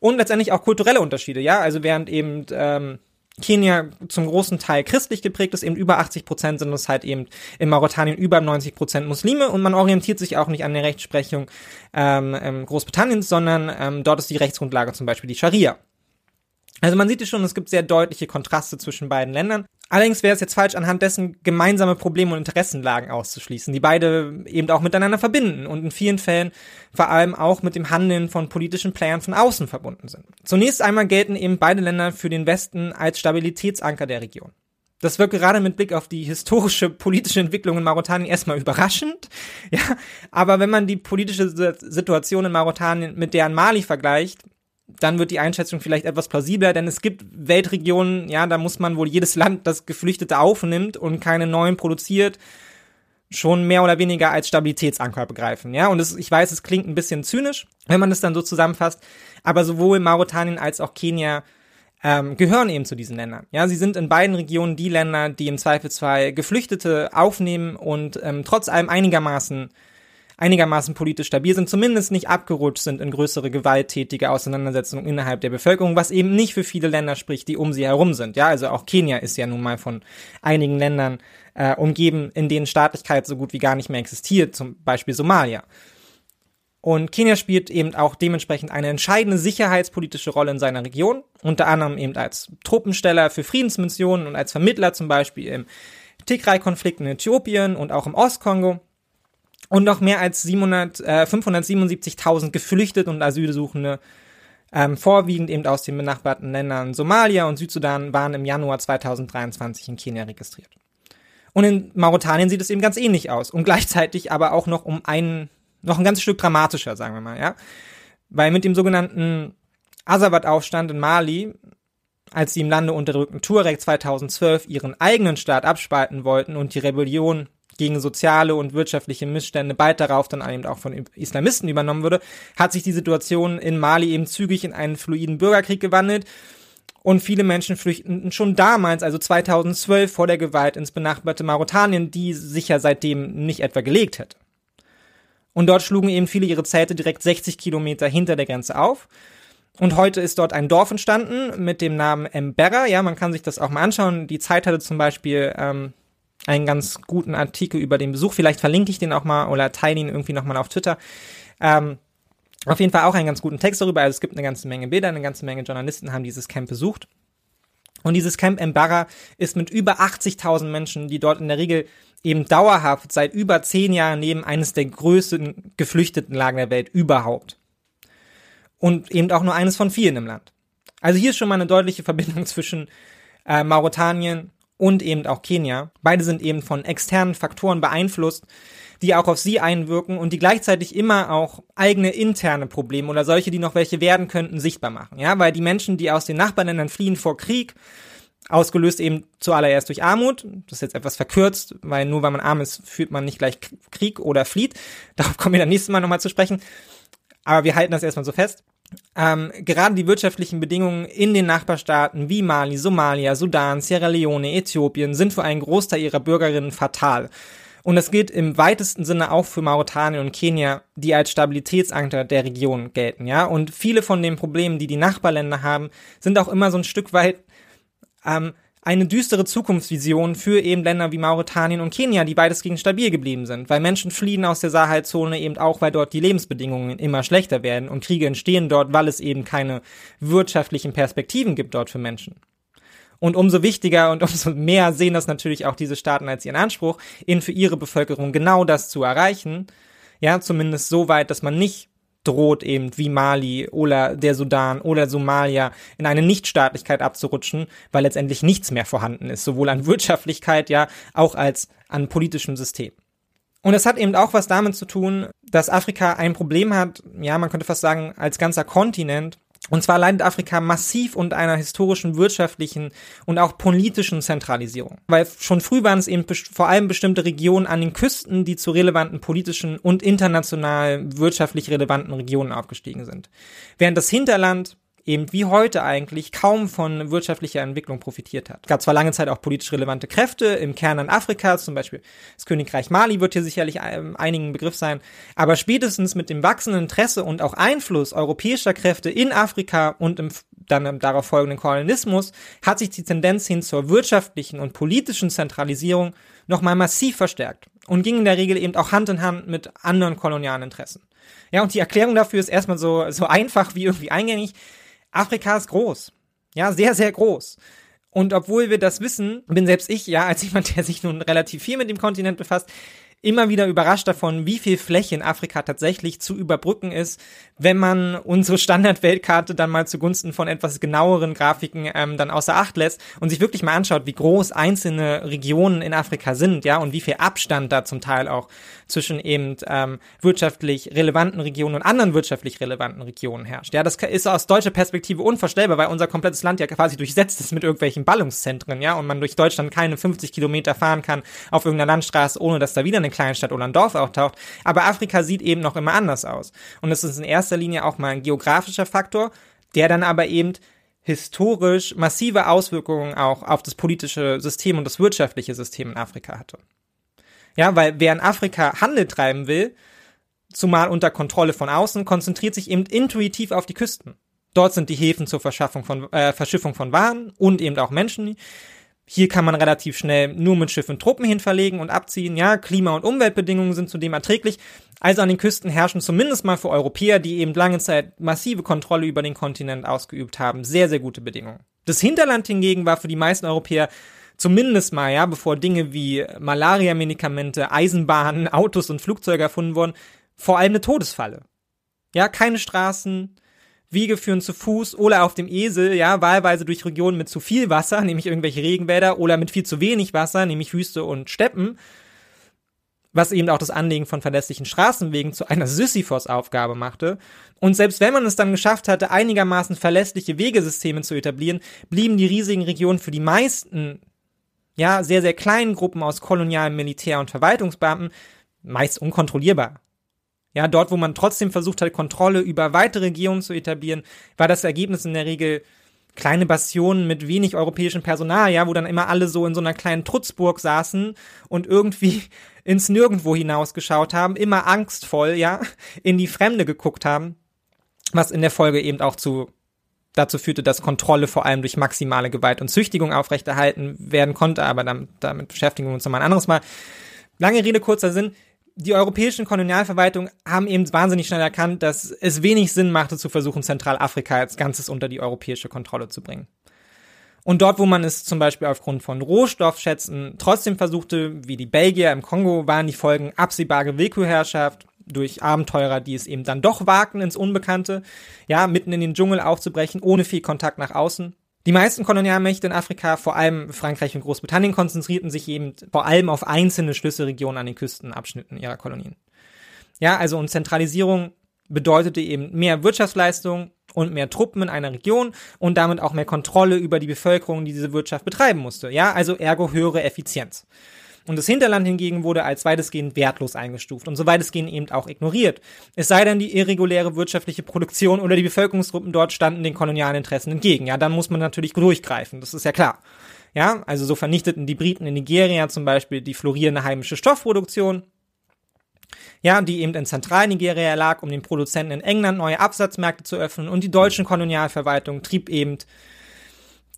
und letztendlich auch kulturelle Unterschiede, ja. Also während eben ähm, Kenia zum großen Teil christlich geprägt ist, eben über 80 Prozent sind es halt eben in Mauretanien über 90 Prozent Muslime und man orientiert sich auch nicht an der Rechtsprechung ähm, ähm, Großbritanniens, sondern ähm, dort ist die Rechtsgrundlage zum Beispiel die Scharia. Also man sieht es schon, es gibt sehr deutliche Kontraste zwischen beiden Ländern. Allerdings wäre es jetzt falsch, anhand dessen gemeinsame Probleme und Interessenlagen auszuschließen, die beide eben auch miteinander verbinden und in vielen Fällen vor allem auch mit dem Handeln von politischen Playern von außen verbunden sind. Zunächst einmal gelten eben beide Länder für den Westen als Stabilitätsanker der Region. Das wird gerade mit Blick auf die historische politische Entwicklung in Mauretanien erstmal überraschend, ja, aber wenn man die politische Situation in Mauretanien mit der in Mali vergleicht, dann wird die Einschätzung vielleicht etwas plausibler, denn es gibt Weltregionen, ja, da muss man wohl jedes Land, das Geflüchtete aufnimmt und keine neuen produziert, schon mehr oder weniger als Stabilitätsanker begreifen, ja. Und es, ich weiß, es klingt ein bisschen zynisch, wenn man das dann so zusammenfasst, aber sowohl Mauretanien als auch Kenia ähm, gehören eben zu diesen Ländern. Ja, sie sind in beiden Regionen die Länder, die im Zweifelsfall Geflüchtete aufnehmen und ähm, trotz allem einigermaßen einigermaßen politisch stabil sind, zumindest nicht abgerutscht sind in größere gewalttätige Auseinandersetzungen innerhalb der Bevölkerung, was eben nicht für viele Länder spricht, die um sie herum sind. Ja, also auch Kenia ist ja nun mal von einigen Ländern äh, umgeben, in denen Staatlichkeit so gut wie gar nicht mehr existiert, zum Beispiel Somalia. Und Kenia spielt eben auch dementsprechend eine entscheidende sicherheitspolitische Rolle in seiner Region, unter anderem eben als Truppensteller für Friedensmissionen und als Vermittler zum Beispiel im Tigray-Konflikt in Äthiopien und auch im Ostkongo und noch mehr als 700, äh, 577.000 Geflüchtete und Asylsuchende, ähm, vorwiegend eben aus den benachbarten Ländern Somalia und Südsudan, waren im Januar 2023 in Kenia registriert. Und in Mauretanien sieht es eben ganz ähnlich aus und gleichzeitig aber auch noch um ein, noch ein ganzes Stück dramatischer, sagen wir mal, ja. Weil mit dem sogenannten Azawad-Aufstand in Mali, als die im Lande unterdrückten Tuareg 2012 ihren eigenen Staat abspalten wollten und die Rebellion gegen soziale und wirtschaftliche Missstände bald darauf dann eben auch von Islamisten übernommen wurde, hat sich die Situation in Mali eben zügig in einen fluiden Bürgerkrieg gewandelt. Und viele Menschen flüchteten schon damals, also 2012, vor der Gewalt ins benachbarte Mauretanien, die sich ja seitdem nicht etwa gelegt hätte. Und dort schlugen eben viele ihre Zelte direkt 60 Kilometer hinter der Grenze auf. Und heute ist dort ein Dorf entstanden mit dem Namen Embera. Ja, man kann sich das auch mal anschauen. Die Zeit hatte zum Beispiel ähm, einen ganz guten Artikel über den Besuch. Vielleicht verlinke ich den auch mal oder teile ihn irgendwie nochmal auf Twitter. Ähm, auf jeden Fall auch einen ganz guten Text darüber. Also es gibt eine ganze Menge Bilder, eine ganze Menge Journalisten haben dieses Camp besucht. Und dieses Camp Mbarra ist mit über 80.000 Menschen, die dort in der Regel eben dauerhaft seit über zehn Jahren neben eines der größten geflüchteten Lagen der Welt überhaupt. Und eben auch nur eines von vielen im Land. Also hier ist schon mal eine deutliche Verbindung zwischen äh, Mauretanien und eben auch Kenia. Beide sind eben von externen Faktoren beeinflusst, die auch auf sie einwirken und die gleichzeitig immer auch eigene interne Probleme oder solche, die noch welche werden könnten, sichtbar machen. Ja, weil die Menschen, die aus den Nachbarländern fliehen vor Krieg, ausgelöst eben zuallererst durch Armut. Das ist jetzt etwas verkürzt, weil nur weil man arm ist, führt man nicht gleich Krieg oder flieht. Darauf kommen wir dann nächstes Mal nochmal zu sprechen. Aber wir halten das erstmal so fest ähm, gerade die wirtschaftlichen Bedingungen in den Nachbarstaaten wie Mali, Somalia, Sudan, Sierra Leone, Äthiopien sind für einen Großteil ihrer Bürgerinnen fatal. Und das gilt im weitesten Sinne auch für Mauretanien und Kenia, die als Stabilitätsanker der Region gelten, ja. Und viele von den Problemen, die die Nachbarländer haben, sind auch immer so ein Stück weit ähm, eine düstere Zukunftsvision für eben Länder wie Mauretanien und Kenia, die weitestgehend stabil geblieben sind, weil Menschen fliehen aus der Sahelzone eben auch, weil dort die Lebensbedingungen immer schlechter werden und Kriege entstehen dort, weil es eben keine wirtschaftlichen Perspektiven gibt dort für Menschen. Und umso wichtiger und umso mehr sehen das natürlich auch diese Staaten als ihren Anspruch, eben für ihre Bevölkerung genau das zu erreichen. Ja, zumindest so weit, dass man nicht droht eben wie Mali oder der Sudan oder Somalia in eine Nichtstaatlichkeit abzurutschen, weil letztendlich nichts mehr vorhanden ist, sowohl an Wirtschaftlichkeit, ja, auch als an politischem System. Und es hat eben auch was damit zu tun, dass Afrika ein Problem hat, ja, man könnte fast sagen, als ganzer Kontinent, und zwar leidet Afrika massiv unter einer historischen, wirtschaftlichen und auch politischen Zentralisierung. Weil schon früh waren es eben vor allem bestimmte Regionen an den Küsten, die zu relevanten politischen und international wirtschaftlich relevanten Regionen aufgestiegen sind. Während das Hinterland eben wie heute eigentlich kaum von wirtschaftlicher Entwicklung profitiert hat. Es gab zwar lange Zeit auch politisch relevante Kräfte im Kernland Afrikas, zum Beispiel das Königreich Mali wird hier sicherlich einigen Begriff sein, aber spätestens mit dem wachsenden Interesse und auch Einfluss europäischer Kräfte in Afrika und im dann im darauf folgenden Kolonialismus, hat sich die Tendenz hin zur wirtschaftlichen und politischen Zentralisierung nochmal massiv verstärkt und ging in der Regel eben auch Hand in Hand mit anderen kolonialen Interessen. Ja, und die Erklärung dafür ist erstmal so, so einfach wie irgendwie eingängig. Afrika ist groß. Ja, sehr, sehr groß. Und obwohl wir das wissen, bin selbst ich, ja, als jemand, der sich nun relativ viel mit dem Kontinent befasst, immer wieder überrascht davon, wie viel Fläche in Afrika tatsächlich zu überbrücken ist, wenn man unsere Standardweltkarte dann mal zugunsten von etwas genaueren Grafiken ähm, dann außer Acht lässt und sich wirklich mal anschaut, wie groß einzelne Regionen in Afrika sind, ja, und wie viel Abstand da zum Teil auch zwischen eben ähm, wirtschaftlich relevanten Regionen und anderen wirtschaftlich relevanten Regionen herrscht. Ja, das ist aus deutscher Perspektive unvorstellbar, weil unser komplettes Land ja quasi durchsetzt ist mit irgendwelchen Ballungszentren, ja, und man durch Deutschland keine 50 Kilometer fahren kann auf irgendeiner Landstraße, ohne dass da wieder eine kleine Stadt oder ein Dorf auftaucht. Aber Afrika sieht eben noch immer anders aus. Und es ist in erster Linie auch mal ein geografischer Faktor, der dann aber eben historisch massive Auswirkungen auch auf das politische System und das wirtschaftliche System in Afrika hatte. Ja, weil wer in Afrika Handel treiben will, zumal unter Kontrolle von außen, konzentriert sich eben intuitiv auf die Küsten. Dort sind die Häfen zur Verschaffung von, äh, Verschiffung von Waren und eben auch Menschen. Hier kann man relativ schnell nur mit Schiffen Truppen hinverlegen und abziehen. Ja, Klima- und Umweltbedingungen sind zudem erträglich. Also an den Küsten herrschen zumindest mal für Europäer, die eben lange Zeit massive Kontrolle über den Kontinent ausgeübt haben, sehr, sehr gute Bedingungen. Das Hinterland hingegen war für die meisten Europäer zumindest mal, ja, bevor Dinge wie Malaria-Medikamente, Eisenbahnen, Autos und Flugzeuge erfunden wurden, vor allem eine Todesfalle. Ja, keine Straßen, Wege führen zu Fuß oder auf dem Esel, ja, wahlweise durch Regionen mit zu viel Wasser, nämlich irgendwelche Regenwälder, oder mit viel zu wenig Wasser, nämlich Wüste und Steppen, was eben auch das Anlegen von verlässlichen Straßenwegen zu einer Sisyphos-Aufgabe machte. Und selbst wenn man es dann geschafft hatte, einigermaßen verlässliche Wegesysteme zu etablieren, blieben die riesigen Regionen für die meisten, ja, sehr, sehr kleinen Gruppen aus kolonialen Militär- und Verwaltungsbeamten meist unkontrollierbar. Ja, dort, wo man trotzdem versucht hat, Kontrolle über weitere Regionen zu etablieren, war das Ergebnis in der Regel kleine Bastionen mit wenig europäischem Personal, ja, wo dann immer alle so in so einer kleinen Trutzburg saßen und irgendwie ins Nirgendwo hinausgeschaut haben, immer angstvoll, ja, in die Fremde geguckt haben, was in der Folge eben auch zu dazu führte, dass Kontrolle vor allem durch maximale Gewalt und Züchtigung aufrechterhalten werden konnte, aber damit, damit beschäftigen wir uns nochmal ein anderes Mal. Lange Rede, kurzer Sinn die europäischen Kolonialverwaltungen haben eben wahnsinnig schnell erkannt, dass es wenig Sinn machte, zu versuchen, Zentralafrika als Ganzes unter die europäische Kontrolle zu bringen. Und dort, wo man es zum Beispiel aufgrund von Rohstoffschätzen trotzdem versuchte, wie die Belgier im Kongo, waren die Folgen absehbare Willkürherrschaft durch Abenteurer, die es eben dann doch wagten ins Unbekannte, ja, mitten in den Dschungel aufzubrechen, ohne viel Kontakt nach außen. Die meisten Kolonialmächte in Afrika, vor allem Frankreich und Großbritannien, konzentrierten sich eben vor allem auf einzelne Schlüsselregionen an den Küstenabschnitten ihrer Kolonien. Ja, also und Zentralisierung bedeutete eben mehr Wirtschaftsleistung und mehr Truppen in einer Region und damit auch mehr Kontrolle über die Bevölkerung, die diese Wirtschaft betreiben musste. Ja, also ergo höhere Effizienz. Und das Hinterland hingegen wurde als weitestgehend wertlos eingestuft und so weitestgehend eben auch ignoriert. Es sei denn, die irreguläre wirtschaftliche Produktion oder die Bevölkerungsgruppen dort standen den kolonialen Interessen entgegen. Ja, dann muss man natürlich durchgreifen, das ist ja klar. Ja, also so vernichteten die Briten in Nigeria zum Beispiel die florierende heimische Stoffproduktion. Ja, die eben in Zentralnigeria lag, um den Produzenten in England neue Absatzmärkte zu öffnen und die deutschen Kolonialverwaltung trieb eben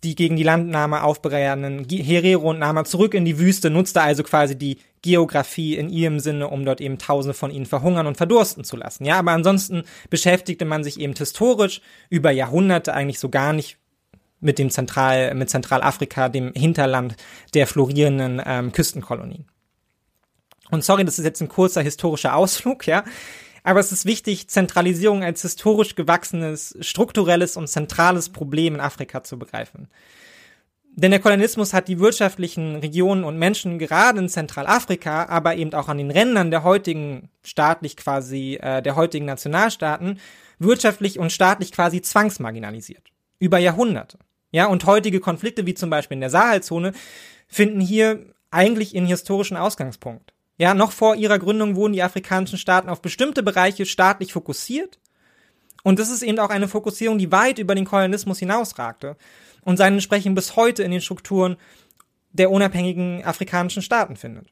die gegen die Landnahme aufbegehrenden Herero und Nama zurück in die Wüste, nutzte also quasi die Geografie in ihrem Sinne, um dort eben Tausende von ihnen verhungern und verdursten zu lassen. Ja, aber ansonsten beschäftigte man sich eben historisch über Jahrhunderte eigentlich so gar nicht mit dem Zentral, mit Zentralafrika, dem Hinterland der florierenden ähm, Küstenkolonien. Und sorry, das ist jetzt ein kurzer historischer Ausflug, ja. Aber es ist wichtig, Zentralisierung als historisch gewachsenes, strukturelles und zentrales Problem in Afrika zu begreifen. Denn der Kolonialismus hat die wirtschaftlichen Regionen und Menschen gerade in Zentralafrika, aber eben auch an den Rändern der heutigen staatlich quasi, äh, der heutigen Nationalstaaten, wirtschaftlich und staatlich quasi zwangsmarginalisiert. Über Jahrhunderte. Ja, und heutige Konflikte, wie zum Beispiel in der Sahelzone, finden hier eigentlich ihren historischen Ausgangspunkt. Ja, noch vor ihrer Gründung wurden die afrikanischen Staaten auf bestimmte Bereiche staatlich fokussiert. Und das ist eben auch eine Fokussierung, die weit über den Kolonialismus hinausragte und seinen Sprechen bis heute in den Strukturen der unabhängigen afrikanischen Staaten findet.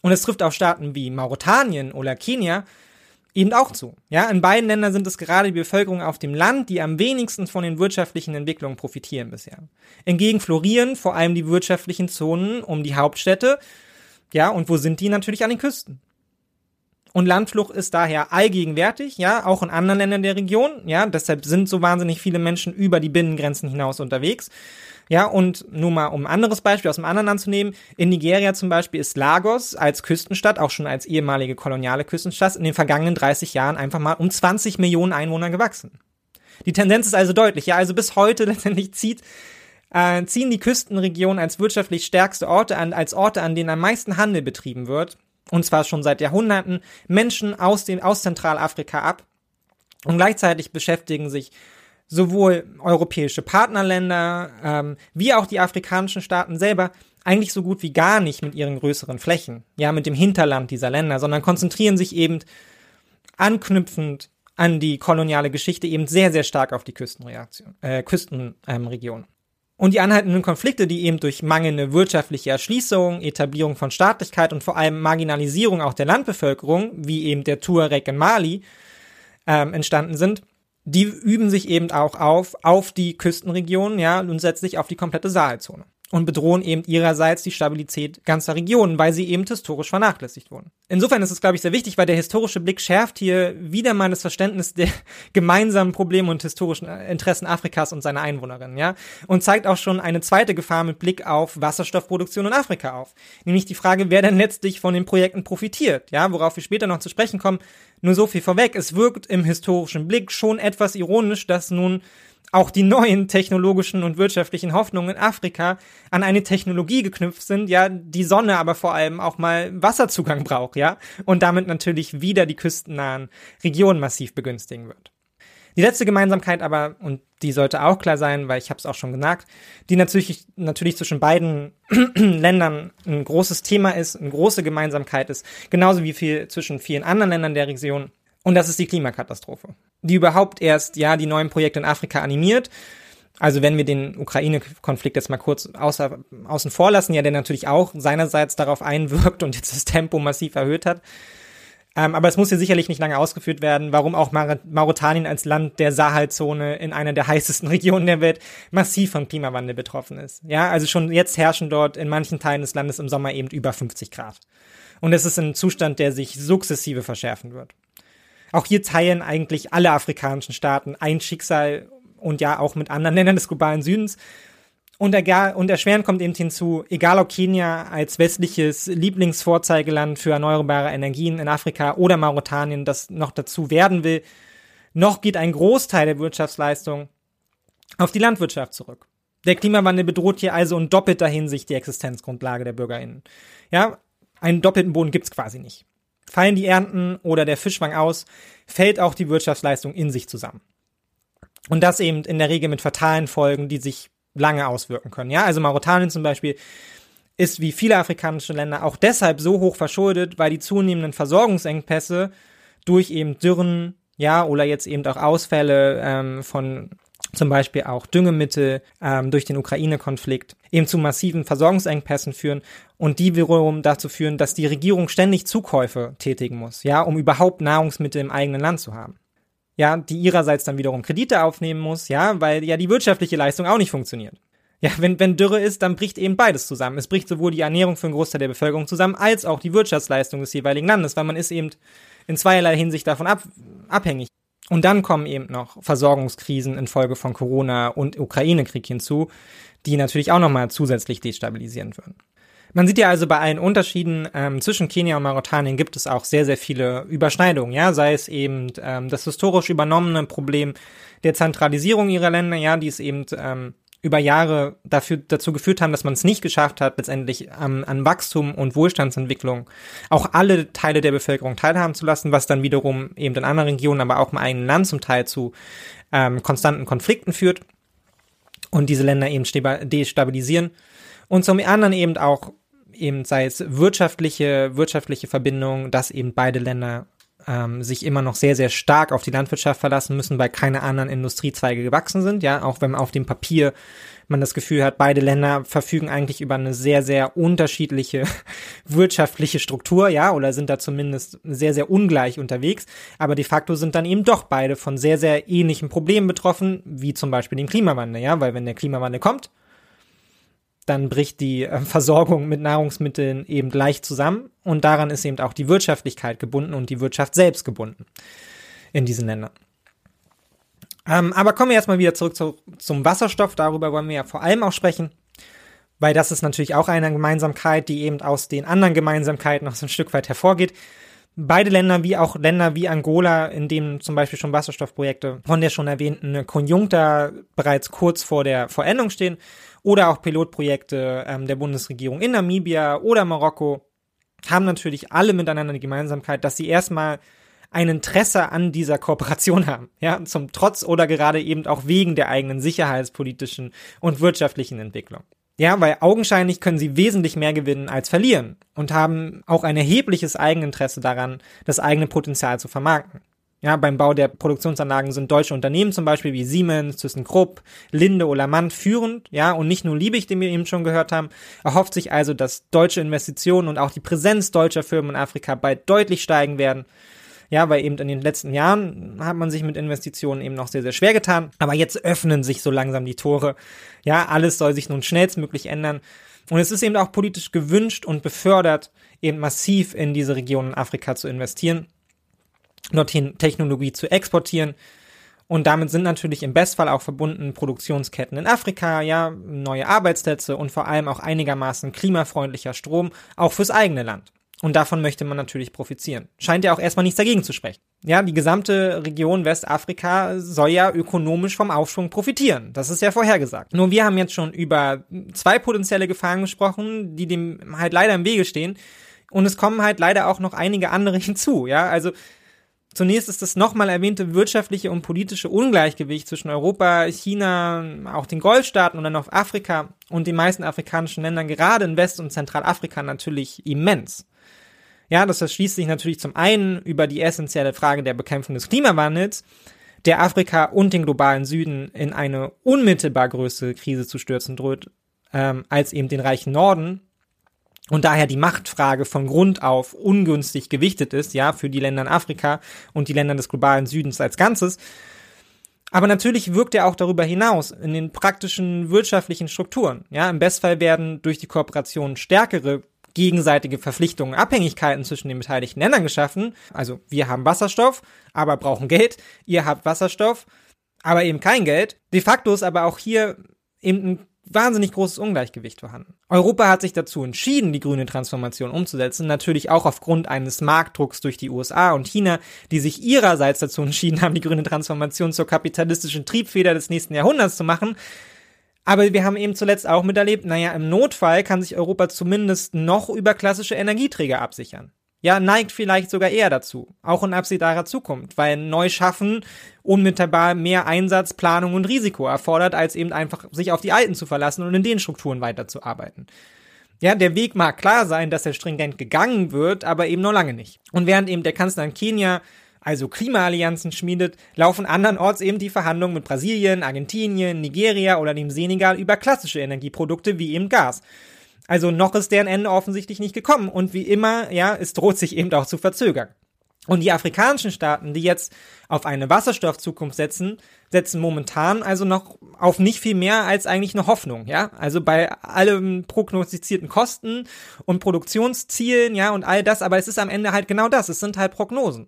Und es trifft auf Staaten wie Mauretanien oder Kenia eben auch zu. Ja, in beiden Ländern sind es gerade die Bevölkerung auf dem Land, die am wenigsten von den wirtschaftlichen Entwicklungen profitieren bisher. Hingegen florieren vor allem die wirtschaftlichen Zonen um die Hauptstädte. Ja, und wo sind die? Natürlich an den Küsten. Und Landflucht ist daher allgegenwärtig, ja, auch in anderen Ländern der Region, ja, deshalb sind so wahnsinnig viele Menschen über die Binnengrenzen hinaus unterwegs. Ja, und nur mal um ein anderes Beispiel aus dem anderen Land zu nehmen. In Nigeria zum Beispiel ist Lagos als Küstenstadt, auch schon als ehemalige koloniale Küstenstadt, in den vergangenen 30 Jahren einfach mal um 20 Millionen Einwohner gewachsen. Die Tendenz ist also deutlich. Ja, also bis heute letztendlich zieht, äh, ziehen die Küstenregionen als wirtschaftlich stärkste Orte an, als Orte, an denen am meisten Handel betrieben wird. Und zwar schon seit Jahrhunderten Menschen aus, den, aus Zentralafrika ab. Und gleichzeitig beschäftigen sich sowohl europäische Partnerländer ähm, wie auch die afrikanischen Staaten selber eigentlich so gut wie gar nicht mit ihren größeren Flächen, ja, mit dem Hinterland dieser Länder, sondern konzentrieren sich eben anknüpfend an die koloniale Geschichte eben sehr, sehr stark auf die Küstenreaktion, äh, Küstenregion. Und die anhaltenden Konflikte, die eben durch mangelnde wirtschaftliche Erschließung, Etablierung von Staatlichkeit und vor allem Marginalisierung auch der Landbevölkerung, wie eben der Tuareg in Mali, ähm, entstanden sind, die üben sich eben auch auf, auf die Küstenregionen, ja, und letztlich auf die komplette Sahelzone. Und bedrohen eben ihrerseits die Stabilität ganzer Regionen, weil sie eben historisch vernachlässigt wurden. Insofern ist es, glaube ich, sehr wichtig, weil der historische Blick schärft hier wieder mal das Verständnis der gemeinsamen Probleme und historischen Interessen Afrikas und seiner Einwohnerinnen, ja. Und zeigt auch schon eine zweite Gefahr mit Blick auf Wasserstoffproduktion in Afrika auf. Nämlich die Frage, wer denn letztlich von den Projekten profitiert, ja, worauf wir später noch zu sprechen kommen. Nur so viel vorweg. Es wirkt im historischen Blick schon etwas ironisch, dass nun auch die neuen technologischen und wirtschaftlichen Hoffnungen in Afrika an eine Technologie geknüpft sind, ja, die Sonne aber vor allem auch mal Wasserzugang braucht, ja, und damit natürlich wieder die küstennahen Regionen massiv begünstigen wird. Die letzte Gemeinsamkeit aber, und die sollte auch klar sein, weil ich habe es auch schon gesagt, die natürlich, natürlich zwischen beiden Ländern ein großes Thema ist, eine große Gemeinsamkeit ist, genauso wie viel zwischen vielen anderen Ländern der Region. Und das ist die Klimakatastrophe, die überhaupt erst, ja, die neuen Projekte in Afrika animiert. Also wenn wir den Ukraine-Konflikt jetzt mal kurz außer, außen vor lassen, ja, der natürlich auch seinerseits darauf einwirkt und jetzt das Tempo massiv erhöht hat, ähm, aber es muss hier sicherlich nicht lange ausgeführt werden, warum auch Mar Mauretanien als Land der Sahelzone in einer der heißesten Regionen der Welt massiv vom Klimawandel betroffen ist. Ja, also schon jetzt herrschen dort in manchen Teilen des Landes im Sommer eben über 50 Grad. Und es ist ein Zustand, der sich sukzessive verschärfen wird. Auch hier teilen eigentlich alle afrikanischen Staaten ein Schicksal und ja auch mit anderen Ländern des globalen Südens. Und, egal, und erschwerend kommt eben hinzu, egal ob Kenia als westliches Lieblingsvorzeigeland für erneuerbare Energien in Afrika oder Mauretanien das noch dazu werden will, noch geht ein Großteil der Wirtschaftsleistung auf die Landwirtschaft zurück. Der Klimawandel bedroht hier also in doppelter Hinsicht die Existenzgrundlage der BürgerInnen. Ja, einen doppelten Boden gibt's quasi nicht. Fallen die Ernten oder der Fischfang aus, fällt auch die Wirtschaftsleistung in sich zusammen. Und das eben in der Regel mit fatalen Folgen, die sich lange auswirken können. Ja, also Mauretanien zum Beispiel ist wie viele afrikanische Länder auch deshalb so hoch verschuldet, weil die zunehmenden Versorgungsengpässe durch eben Dürren, ja, oder jetzt eben auch Ausfälle ähm, von zum Beispiel auch Düngemittel ähm, durch den Ukraine-Konflikt eben zu massiven Versorgungsengpässen führen und die wiederum dazu führen, dass die Regierung ständig Zukäufe tätigen muss, ja, um überhaupt Nahrungsmittel im eigenen Land zu haben ja, die ihrerseits dann wiederum Kredite aufnehmen muss, ja, weil ja die wirtschaftliche Leistung auch nicht funktioniert. Ja, wenn, wenn Dürre ist, dann bricht eben beides zusammen. Es bricht sowohl die Ernährung für einen Großteil der Bevölkerung zusammen, als auch die Wirtschaftsleistung des jeweiligen Landes, weil man ist eben in zweierlei Hinsicht davon ab, abhängig. Und dann kommen eben noch Versorgungskrisen infolge von Corona und Ukraine-Krieg hinzu, die natürlich auch nochmal zusätzlich destabilisieren würden. Man sieht ja also bei allen Unterschieden ähm, zwischen Kenia und Mauretanien gibt es auch sehr, sehr viele Überschneidungen, ja, sei es eben ähm, das historisch übernommene Problem der Zentralisierung ihrer Länder, ja, die es eben ähm, über Jahre dafür, dazu geführt haben, dass man es nicht geschafft hat, letztendlich ähm, an Wachstum und Wohlstandsentwicklung auch alle Teile der Bevölkerung teilhaben zu lassen, was dann wiederum eben in anderen Regionen, aber auch im eigenen Land zum Teil zu ähm, konstanten Konflikten führt und diese Länder eben destabilisieren. Und zum anderen eben auch eben sei es wirtschaftliche, wirtschaftliche Verbindungen, dass eben beide Länder ähm, sich immer noch sehr, sehr stark auf die Landwirtschaft verlassen müssen, weil keine anderen Industriezweige gewachsen sind, ja, auch wenn auf dem Papier man das Gefühl hat, beide Länder verfügen eigentlich über eine sehr, sehr unterschiedliche wirtschaftliche Struktur, ja, oder sind da zumindest sehr, sehr ungleich unterwegs. Aber de facto sind dann eben doch beide von sehr, sehr ähnlichen Problemen betroffen, wie zum Beispiel dem Klimawandel, ja, weil wenn der Klimawandel kommt, dann bricht die äh, Versorgung mit Nahrungsmitteln eben leicht zusammen und daran ist eben auch die Wirtschaftlichkeit gebunden und die Wirtschaft selbst gebunden in diesen Ländern. Ähm, aber kommen wir erstmal wieder zurück zu, zum Wasserstoff. Darüber wollen wir ja vor allem auch sprechen, weil das ist natürlich auch eine Gemeinsamkeit, die eben aus den anderen Gemeinsamkeiten noch so ein Stück weit hervorgeht. Beide Länder, wie auch Länder wie Angola, in denen zum Beispiel schon Wasserstoffprojekte von der schon erwähnten Konjunkta bereits kurz vor der Vollendung stehen, oder auch Pilotprojekte ähm, der Bundesregierung in Namibia oder Marokko, haben natürlich alle miteinander die Gemeinsamkeit, dass sie erstmal ein Interesse an dieser Kooperation haben, ja, zum Trotz oder gerade eben auch wegen der eigenen sicherheitspolitischen und wirtschaftlichen Entwicklung. Ja, weil augenscheinlich können sie wesentlich mehr gewinnen als verlieren und haben auch ein erhebliches Eigeninteresse daran, das eigene Potenzial zu vermarkten. Ja, beim Bau der Produktionsanlagen sind deutsche Unternehmen zum Beispiel wie Siemens, ThyssenKrupp, Linde oder Mann führend, ja, und nicht nur Liebig, den wir eben schon gehört haben, erhofft sich also, dass deutsche Investitionen und auch die Präsenz deutscher Firmen in Afrika bald deutlich steigen werden ja, weil eben in den letzten Jahren hat man sich mit Investitionen eben noch sehr, sehr schwer getan. Aber jetzt öffnen sich so langsam die Tore. Ja, alles soll sich nun schnellstmöglich ändern. Und es ist eben auch politisch gewünscht und befördert, eben massiv in diese Region in Afrika zu investieren, dorthin Technologie zu exportieren. Und damit sind natürlich im Bestfall auch verbunden Produktionsketten in Afrika, ja, neue Arbeitsplätze und vor allem auch einigermaßen klimafreundlicher Strom, auch fürs eigene Land. Und davon möchte man natürlich profitieren. Scheint ja auch erstmal nichts dagegen zu sprechen. Ja, die gesamte Region Westafrika soll ja ökonomisch vom Aufschwung profitieren. Das ist ja vorhergesagt. Nur wir haben jetzt schon über zwei potenzielle Gefahren gesprochen, die dem halt leider im Wege stehen. Und es kommen halt leider auch noch einige andere hinzu. Ja, also Zunächst ist das nochmal erwähnte wirtschaftliche und politische Ungleichgewicht zwischen Europa, China, auch den Golfstaaten und dann auf Afrika und den meisten afrikanischen Ländern, gerade in West- und Zentralafrika, natürlich immens. Ja, das erschließt sich natürlich zum einen über die essentielle Frage der Bekämpfung des Klimawandels, der Afrika und den globalen Süden in eine unmittelbar größere Krise zu stürzen droht, ähm, als eben den reichen Norden. Und daher die Machtfrage von Grund auf ungünstig gewichtet ist, ja, für die Länder in Afrika und die Länder des globalen Südens als Ganzes. Aber natürlich wirkt er auch darüber hinaus in den praktischen wirtschaftlichen Strukturen. Ja, im Bestfall werden durch die Kooperation stärkere gegenseitige Verpflichtungen, Abhängigkeiten zwischen den beteiligten Ländern geschaffen. Also wir haben Wasserstoff, aber brauchen Geld. Ihr habt Wasserstoff, aber eben kein Geld. De facto ist aber auch hier eben ein wahnsinnig großes Ungleichgewicht vorhanden. Europa hat sich dazu entschieden, die grüne Transformation umzusetzen, natürlich auch aufgrund eines Marktdrucks durch die USA und China, die sich ihrerseits dazu entschieden haben, die grüne Transformation zur kapitalistischen Triebfeder des nächsten Jahrhunderts zu machen. Aber wir haben eben zuletzt auch miterlebt, naja, im Notfall kann sich Europa zumindest noch über klassische Energieträger absichern. Ja, neigt vielleicht sogar eher dazu, auch in absehbarer Zukunft, weil Neuschaffen unmittelbar mehr Einsatz, Planung und Risiko erfordert, als eben einfach sich auf die alten zu verlassen und in den Strukturen weiterzuarbeiten. Ja, der Weg mag klar sein, dass er stringent gegangen wird, aber eben noch lange nicht. Und während eben der Kanzler in Kenia also Klimaallianzen schmiedet, laufen andernorts eben die Verhandlungen mit Brasilien, Argentinien, Nigeria oder dem Senegal über klassische Energieprodukte wie eben Gas. Also noch ist deren Ende offensichtlich nicht gekommen und wie immer, ja, es droht sich eben auch zu verzögern. Und die afrikanischen Staaten, die jetzt auf eine Wasserstoffzukunft setzen, setzen momentan also noch auf nicht viel mehr als eigentlich eine Hoffnung, ja? Also bei allem prognostizierten Kosten und Produktionszielen, ja, und all das, aber es ist am Ende halt genau das, es sind halt Prognosen.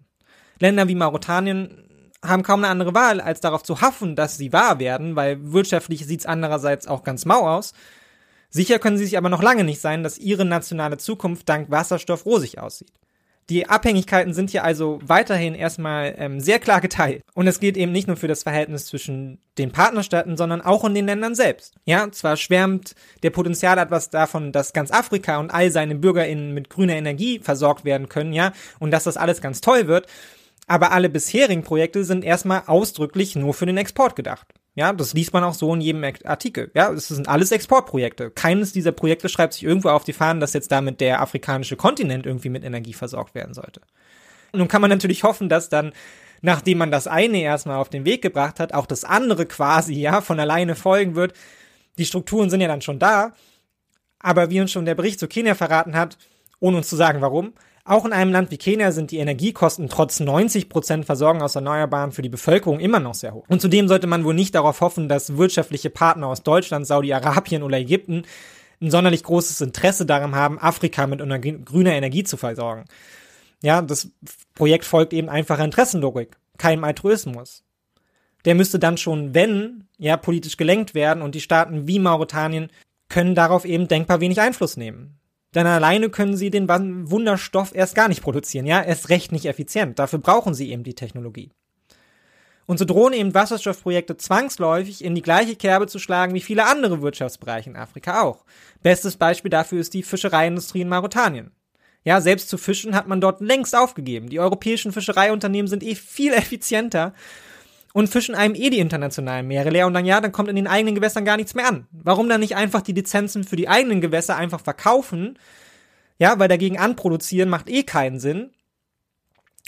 Länder wie Mauretanien haben kaum eine andere Wahl, als darauf zu hoffen, dass sie wahr werden, weil wirtschaftlich sieht's andererseits auch ganz mau aus. Sicher können sie sich aber noch lange nicht sein, dass ihre nationale Zukunft dank Wasserstoff rosig aussieht. Die Abhängigkeiten sind hier also weiterhin erstmal ähm, sehr klar geteilt. Und es gilt eben nicht nur für das Verhältnis zwischen den Partnerstaaten, sondern auch in den Ländern selbst. Ja, zwar schwärmt der Potenzial etwas davon, dass ganz Afrika und all seine BürgerInnen mit grüner Energie versorgt werden können, ja, und dass das alles ganz toll wird. Aber alle bisherigen Projekte sind erstmal ausdrücklich nur für den Export gedacht. Ja, das liest man auch so in jedem Artikel. Ja, es sind alles Exportprojekte. Keines dieser Projekte schreibt sich irgendwo auf die Fahnen, dass jetzt damit der afrikanische Kontinent irgendwie mit Energie versorgt werden sollte. Nun kann man natürlich hoffen, dass dann nachdem man das eine erstmal auf den Weg gebracht hat, auch das andere quasi, ja, von alleine folgen wird. Die Strukturen sind ja dann schon da. Aber wie uns schon der Bericht zu Kenia verraten hat, ohne uns zu sagen warum, auch in einem Land wie Kenia sind die Energiekosten trotz 90% Versorgung aus Erneuerbaren für die Bevölkerung immer noch sehr hoch. Und zudem sollte man wohl nicht darauf hoffen, dass wirtschaftliche Partner aus Deutschland, Saudi-Arabien oder Ägypten ein sonderlich großes Interesse daran haben, Afrika mit grüner Energie zu versorgen. Ja, das Projekt folgt eben einfacher Interessenlogik, keinem Altruismus. Der müsste dann schon, wenn, ja, politisch gelenkt werden und die Staaten wie Mauretanien können darauf eben denkbar wenig Einfluss nehmen. Denn alleine können sie den Wunderstoff erst gar nicht produzieren, ja, erst recht nicht effizient. Dafür brauchen sie eben die Technologie. Und so drohen eben Wasserstoffprojekte zwangsläufig in die gleiche Kerbe zu schlagen wie viele andere Wirtschaftsbereiche in Afrika auch. Bestes Beispiel dafür ist die Fischereiindustrie in Mauretanien. Ja, selbst zu fischen hat man dort längst aufgegeben. Die europäischen Fischereiunternehmen sind eh viel effizienter und fischen einem eh die internationalen Meere leer und dann ja, dann kommt in den eigenen Gewässern gar nichts mehr an. Warum dann nicht einfach die Lizenzen für die eigenen Gewässer einfach verkaufen? Ja, weil dagegen anproduzieren macht eh keinen Sinn.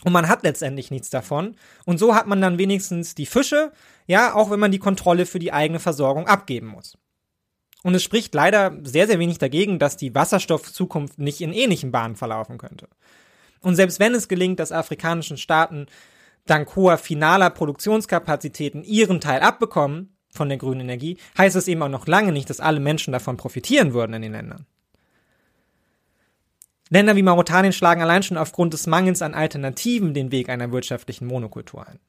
Und man hat letztendlich nichts davon. Und so hat man dann wenigstens die Fische, ja, auch wenn man die Kontrolle für die eigene Versorgung abgeben muss. Und es spricht leider sehr, sehr wenig dagegen, dass die Wasserstoffzukunft nicht in ähnlichen Bahnen verlaufen könnte. Und selbst wenn es gelingt, dass afrikanischen Staaten dank hoher finaler Produktionskapazitäten ihren Teil abbekommen von der grünen Energie, heißt es eben auch noch lange nicht, dass alle Menschen davon profitieren würden in den Ländern. Länder wie Mauretanien schlagen allein schon aufgrund des Mangels an Alternativen den Weg einer wirtschaftlichen Monokultur ein.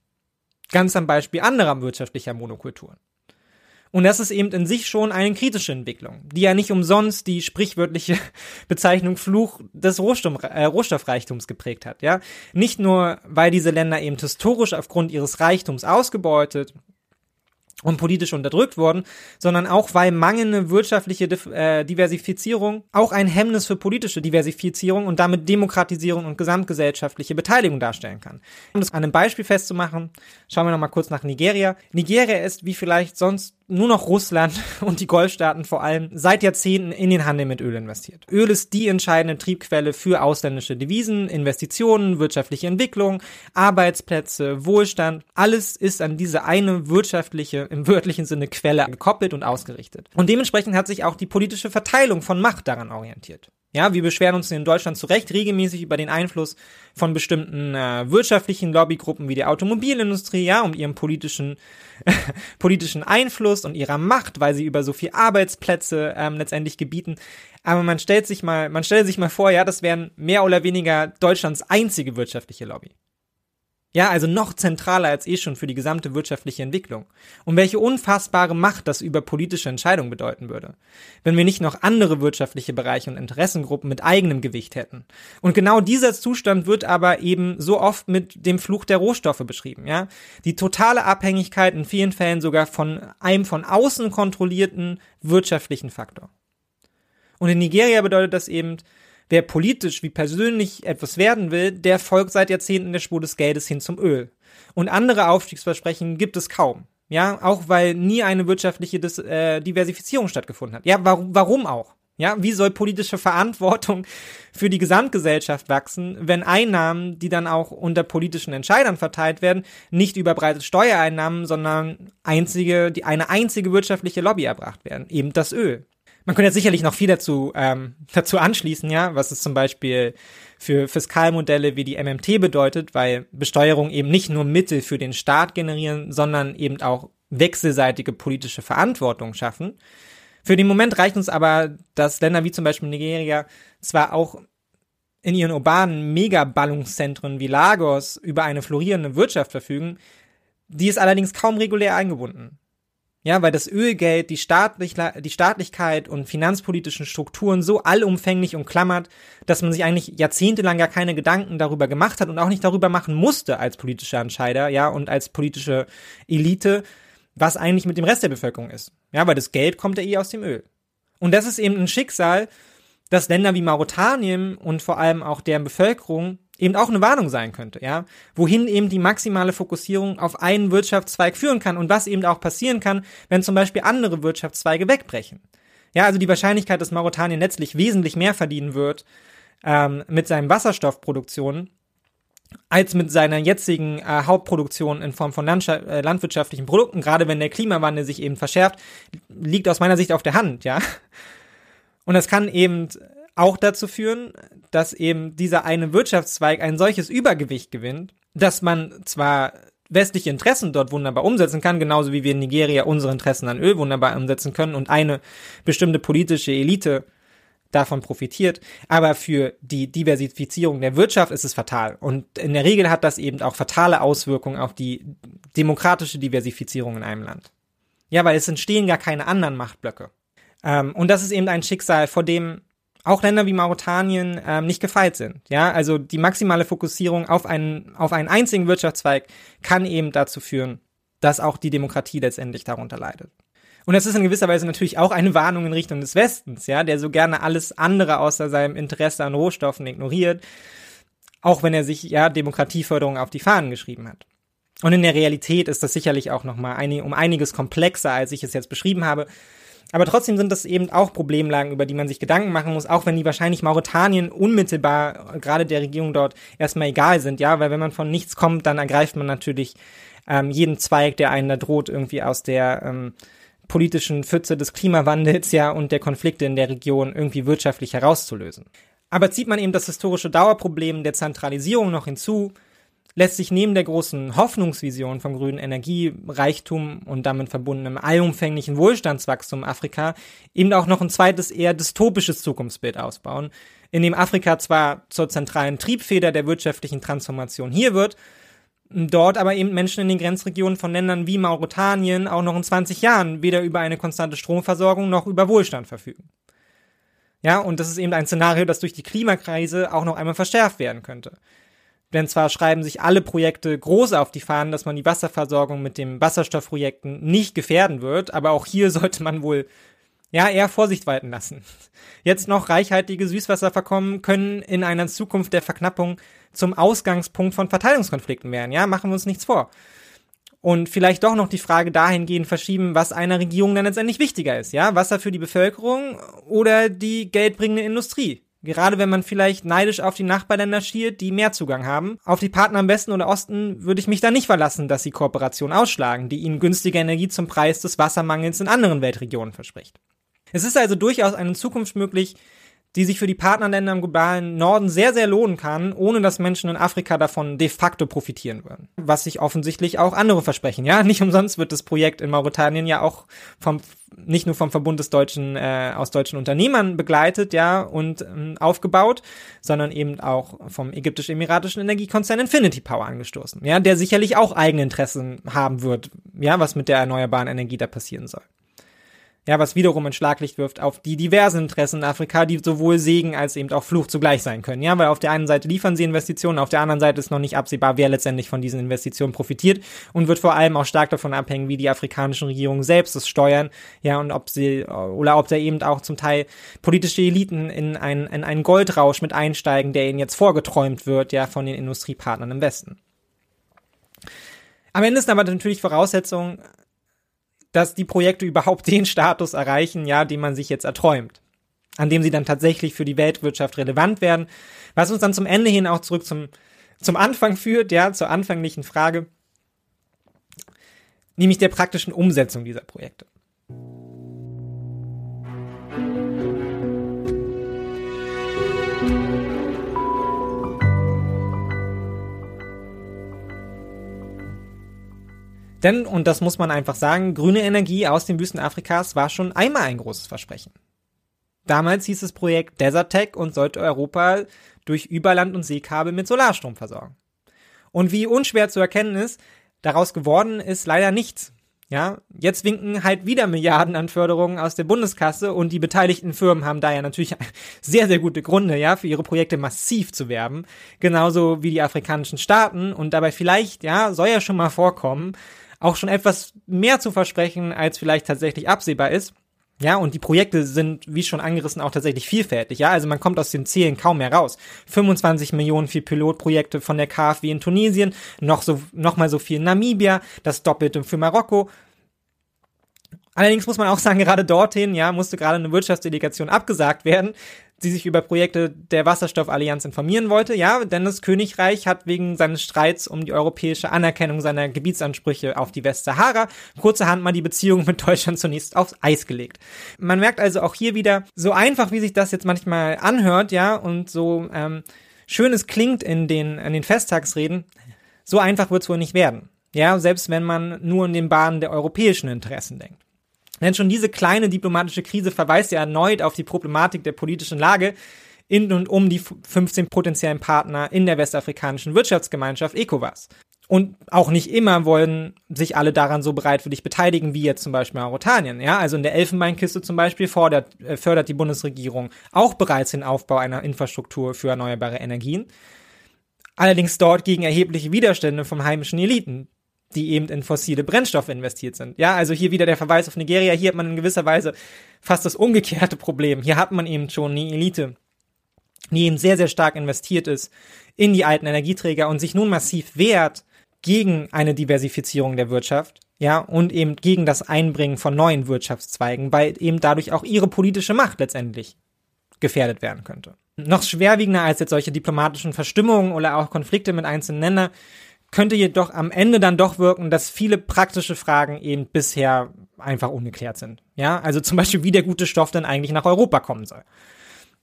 Ganz am Beispiel anderer wirtschaftlicher Monokulturen. Und das ist eben in sich schon eine kritische Entwicklung, die ja nicht umsonst die sprichwörtliche Bezeichnung Fluch des Rohstoff, äh, Rohstoffreichtums geprägt hat, ja. Nicht nur, weil diese Länder eben historisch aufgrund ihres Reichtums ausgebeutet und politisch unterdrückt worden, sondern auch weil mangelnde wirtschaftliche äh, Diversifizierung auch ein Hemmnis für politische Diversifizierung und damit Demokratisierung und gesamtgesellschaftliche Beteiligung darstellen kann. Um das an einem Beispiel festzumachen, schauen wir noch mal kurz nach Nigeria. Nigeria ist, wie vielleicht sonst nur noch Russland und die Golfstaaten vor allem seit Jahrzehnten in den Handel mit Öl investiert. Öl ist die entscheidende Triebquelle für ausländische Devisen, Investitionen, wirtschaftliche Entwicklung, Arbeitsplätze, Wohlstand. Alles ist an diese eine wirtschaftliche, im wörtlichen Sinne Quelle gekoppelt und ausgerichtet. Und dementsprechend hat sich auch die politische Verteilung von Macht daran orientiert. Ja, wir beschweren uns in Deutschland zu Recht regelmäßig über den Einfluss von bestimmten äh, wirtschaftlichen Lobbygruppen wie der Automobilindustrie, ja, um ihren politischen politischen Einfluss und ihrer Macht, weil sie über so viel Arbeitsplätze ähm, letztendlich gebieten. Aber man stellt sich mal, man stellt sich mal vor, ja, das wären mehr oder weniger Deutschlands einzige wirtschaftliche Lobby. Ja, also noch zentraler als eh schon für die gesamte wirtschaftliche Entwicklung. Und welche unfassbare Macht das über politische Entscheidungen bedeuten würde, wenn wir nicht noch andere wirtschaftliche Bereiche und Interessengruppen mit eigenem Gewicht hätten. Und genau dieser Zustand wird aber eben so oft mit dem Fluch der Rohstoffe beschrieben, ja. Die totale Abhängigkeit in vielen Fällen sogar von einem von außen kontrollierten wirtschaftlichen Faktor. Und in Nigeria bedeutet das eben, Wer politisch wie persönlich etwas werden will, der folgt seit Jahrzehnten der Spur des Geldes hin zum Öl. Und andere Aufstiegsversprechen gibt es kaum. Ja, auch weil nie eine wirtschaftliche Dis äh, Diversifizierung stattgefunden hat. Ja, warum, warum auch? Ja, wie soll politische Verantwortung für die Gesamtgesellschaft wachsen, wenn Einnahmen, die dann auch unter politischen Entscheidern verteilt werden, nicht über breite Steuereinnahmen, sondern einzige, die eine einzige wirtschaftliche Lobby erbracht werden, eben das Öl. Man könnte sicherlich noch viel dazu, ähm, dazu anschließen, ja, was es zum Beispiel für Fiskalmodelle wie die MMT bedeutet, weil Besteuerung eben nicht nur Mittel für den Staat generieren, sondern eben auch wechselseitige politische Verantwortung schaffen. Für den Moment reicht uns aber, dass Länder wie zum Beispiel Nigeria zwar auch in ihren urbanen Megaballungszentren wie Lagos über eine florierende Wirtschaft verfügen, die ist allerdings kaum regulär eingebunden. Ja, weil das Ölgeld die, Staatlich die Staatlichkeit und finanzpolitischen Strukturen so allumfänglich umklammert, dass man sich eigentlich jahrzehntelang gar keine Gedanken darüber gemacht hat und auch nicht darüber machen musste als politischer Entscheider, ja, und als politische Elite, was eigentlich mit dem Rest der Bevölkerung ist. Ja, weil das Geld kommt ja eh aus dem Öl. Und das ist eben ein Schicksal, dass Länder wie Mauretanien und vor allem auch deren Bevölkerung eben auch eine Warnung sein könnte, ja, wohin eben die maximale Fokussierung auf einen Wirtschaftszweig führen kann und was eben auch passieren kann, wenn zum Beispiel andere Wirtschaftszweige wegbrechen. Ja, also die Wahrscheinlichkeit, dass Mauretanien letztlich wesentlich mehr verdienen wird ähm, mit seinen Wasserstoffproduktionen, als mit seiner jetzigen äh, Hauptproduktion in Form von äh, landwirtschaftlichen Produkten, gerade wenn der Klimawandel sich eben verschärft, liegt aus meiner Sicht auf der Hand, ja. Und das kann eben auch dazu führen, dass eben dieser eine Wirtschaftszweig ein solches Übergewicht gewinnt, dass man zwar westliche Interessen dort wunderbar umsetzen kann, genauso wie wir in Nigeria unsere Interessen an Öl wunderbar umsetzen können und eine bestimmte politische Elite davon profitiert. Aber für die Diversifizierung der Wirtschaft ist es fatal. Und in der Regel hat das eben auch fatale Auswirkungen auf die demokratische Diversifizierung in einem Land. Ja, weil es entstehen gar keine anderen Machtblöcke. Ähm, und das ist eben ein Schicksal, vor dem auch Länder wie Mauretanien ähm, nicht gefeit sind. Ja, also die maximale Fokussierung auf einen, auf einen einzigen Wirtschaftszweig kann eben dazu führen, dass auch die Demokratie letztendlich darunter leidet. Und das ist in gewisser Weise natürlich auch eine Warnung in Richtung des Westens, ja, der so gerne alles andere außer seinem Interesse an Rohstoffen ignoriert, auch wenn er sich ja Demokratieförderung auf die Fahnen geschrieben hat. Und in der Realität ist das sicherlich auch noch mal um einiges komplexer, als ich es jetzt beschrieben habe. Aber trotzdem sind das eben auch Problemlagen, über die man sich Gedanken machen muss, auch wenn die wahrscheinlich Mauretanien unmittelbar, gerade der Regierung dort, erstmal egal sind, ja, weil wenn man von nichts kommt, dann ergreift man natürlich ähm, jeden Zweig, der einen da droht, irgendwie aus der ähm, politischen Pfütze des Klimawandels ja und der Konflikte in der Region irgendwie wirtschaftlich herauszulösen. Aber zieht man eben das historische Dauerproblem der Zentralisierung noch hinzu, lässt sich neben der großen Hoffnungsvision vom grünen Energiereichtum und damit verbundenem allumfänglichen Wohlstandswachstum Afrika eben auch noch ein zweites eher dystopisches Zukunftsbild ausbauen, in dem Afrika zwar zur zentralen Triebfeder der wirtschaftlichen Transformation hier wird, dort aber eben Menschen in den Grenzregionen von Ländern wie Mauretanien auch noch in 20 Jahren weder über eine konstante Stromversorgung noch über Wohlstand verfügen. Ja, und das ist eben ein Szenario, das durch die Klimakrise auch noch einmal verschärft werden könnte. Denn zwar schreiben sich alle Projekte groß auf die Fahnen, dass man die Wasserversorgung mit den Wasserstoffprojekten nicht gefährden wird, aber auch hier sollte man wohl ja eher Vorsicht walten lassen. Jetzt noch reichhaltige Süßwasserverkommen können in einer Zukunft der Verknappung zum Ausgangspunkt von Verteilungskonflikten werden. Ja, machen wir uns nichts vor. Und vielleicht doch noch die Frage dahingehend verschieben, was einer Regierung dann letztendlich wichtiger ist. Ja, Wasser für die Bevölkerung oder die geldbringende Industrie. Gerade wenn man vielleicht neidisch auf die Nachbarländer schielt, die mehr Zugang haben. Auf die Partner im Westen oder Osten würde ich mich da nicht verlassen, dass sie Kooperationen ausschlagen, die ihnen günstige Energie zum Preis des Wassermangels in anderen Weltregionen verspricht. Es ist also durchaus eine Zukunft möglich, die sich für die Partnerländer im globalen Norden sehr, sehr lohnen kann, ohne dass Menschen in Afrika davon de facto profitieren würden. Was sich offensichtlich auch andere versprechen. Ja, nicht umsonst wird das Projekt in Mauretanien ja auch vom nicht nur vom Verbund des deutschen äh, aus deutschen Unternehmern begleitet, ja und ähm, aufgebaut, sondern eben auch vom ägyptisch-emiratischen Energiekonzern Infinity Power angestoßen. Ja, der sicherlich auch eigene Interessen haben wird, ja, was mit der erneuerbaren Energie da passieren soll. Ja, was wiederum ein Schlaglicht wirft auf die diversen Interessen in Afrika, die sowohl Segen als eben auch Fluch zugleich sein können. Ja, weil auf der einen Seite liefern sie Investitionen, auf der anderen Seite ist noch nicht absehbar, wer letztendlich von diesen Investitionen profitiert und wird vor allem auch stark davon abhängen, wie die afrikanischen Regierungen selbst es steuern. Ja, und ob sie, oder ob da eben auch zum Teil politische Eliten in, ein, in einen Goldrausch mit einsteigen, der ihnen jetzt vorgeträumt wird, ja, von den Industriepartnern im Westen. Am Ende ist aber natürlich Voraussetzung, dass die Projekte überhaupt den Status erreichen, ja, den man sich jetzt erträumt. An dem sie dann tatsächlich für die Weltwirtschaft relevant werden. Was uns dann zum Ende hin auch zurück zum, zum Anfang führt, ja, zur anfänglichen Frage, nämlich der praktischen Umsetzung dieser Projekte. Denn, und das muss man einfach sagen, grüne Energie aus den Wüsten Afrikas war schon einmal ein großes Versprechen. Damals hieß es Projekt Desertec und sollte Europa durch Überland- und Seekabel mit Solarstrom versorgen. Und wie unschwer zu erkennen ist, daraus geworden ist leider nichts. Ja, jetzt winken halt wieder Milliarden an Förderungen aus der Bundeskasse und die beteiligten Firmen haben da ja natürlich sehr, sehr gute Gründe, ja, für ihre Projekte massiv zu werben. Genauso wie die afrikanischen Staaten und dabei vielleicht, ja, soll ja schon mal vorkommen, auch schon etwas mehr zu versprechen, als vielleicht tatsächlich absehbar ist. Ja, und die Projekte sind, wie schon angerissen, auch tatsächlich vielfältig. Ja, also man kommt aus den Zielen kaum mehr raus. 25 Millionen für Pilotprojekte von der KfW in Tunesien, noch so, noch mal so viel in Namibia, das Doppelte für Marokko. Allerdings muss man auch sagen, gerade dorthin, ja, musste gerade eine Wirtschaftsdelegation abgesagt werden. Sie sich über Projekte der Wasserstoffallianz informieren wollte. Ja, denn das Königreich hat wegen seines Streits um die europäische Anerkennung seiner Gebietsansprüche auf die Westsahara kurzerhand mal die Beziehungen mit Deutschland zunächst aufs Eis gelegt. Man merkt also auch hier wieder, so einfach wie sich das jetzt manchmal anhört, ja, und so ähm, schön es klingt in den, in den Festtagsreden, so einfach wird es wohl nicht werden. Ja, selbst wenn man nur in den Bahnen der europäischen Interessen denkt. Denn schon diese kleine diplomatische Krise verweist ja erneut auf die Problematik der politischen Lage in und um die 15 potenziellen Partner in der westafrikanischen Wirtschaftsgemeinschaft ECOWAS. Und auch nicht immer wollen sich alle daran so bereitwillig beteiligen, wie jetzt zum Beispiel Mauretanien. Ja, also in der Elfenbeinkiste zum Beispiel fordert, äh, fördert die Bundesregierung auch bereits den Aufbau einer Infrastruktur für erneuerbare Energien. Allerdings dort gegen erhebliche Widerstände vom heimischen Eliten, die eben in fossile Brennstoffe investiert sind. Ja, also hier wieder der Verweis auf Nigeria. Hier hat man in gewisser Weise fast das umgekehrte Problem. Hier hat man eben schon eine Elite, die eben sehr, sehr stark investiert ist in die alten Energieträger und sich nun massiv wehrt gegen eine Diversifizierung der Wirtschaft. Ja, und eben gegen das Einbringen von neuen Wirtschaftszweigen, weil eben dadurch auch ihre politische Macht letztendlich gefährdet werden könnte. Noch schwerwiegender als jetzt solche diplomatischen Verstimmungen oder auch Konflikte mit einzelnen Ländern könnte jedoch am Ende dann doch wirken, dass viele praktische Fragen eben bisher einfach ungeklärt sind. Ja, also zum Beispiel, wie der gute Stoff denn eigentlich nach Europa kommen soll.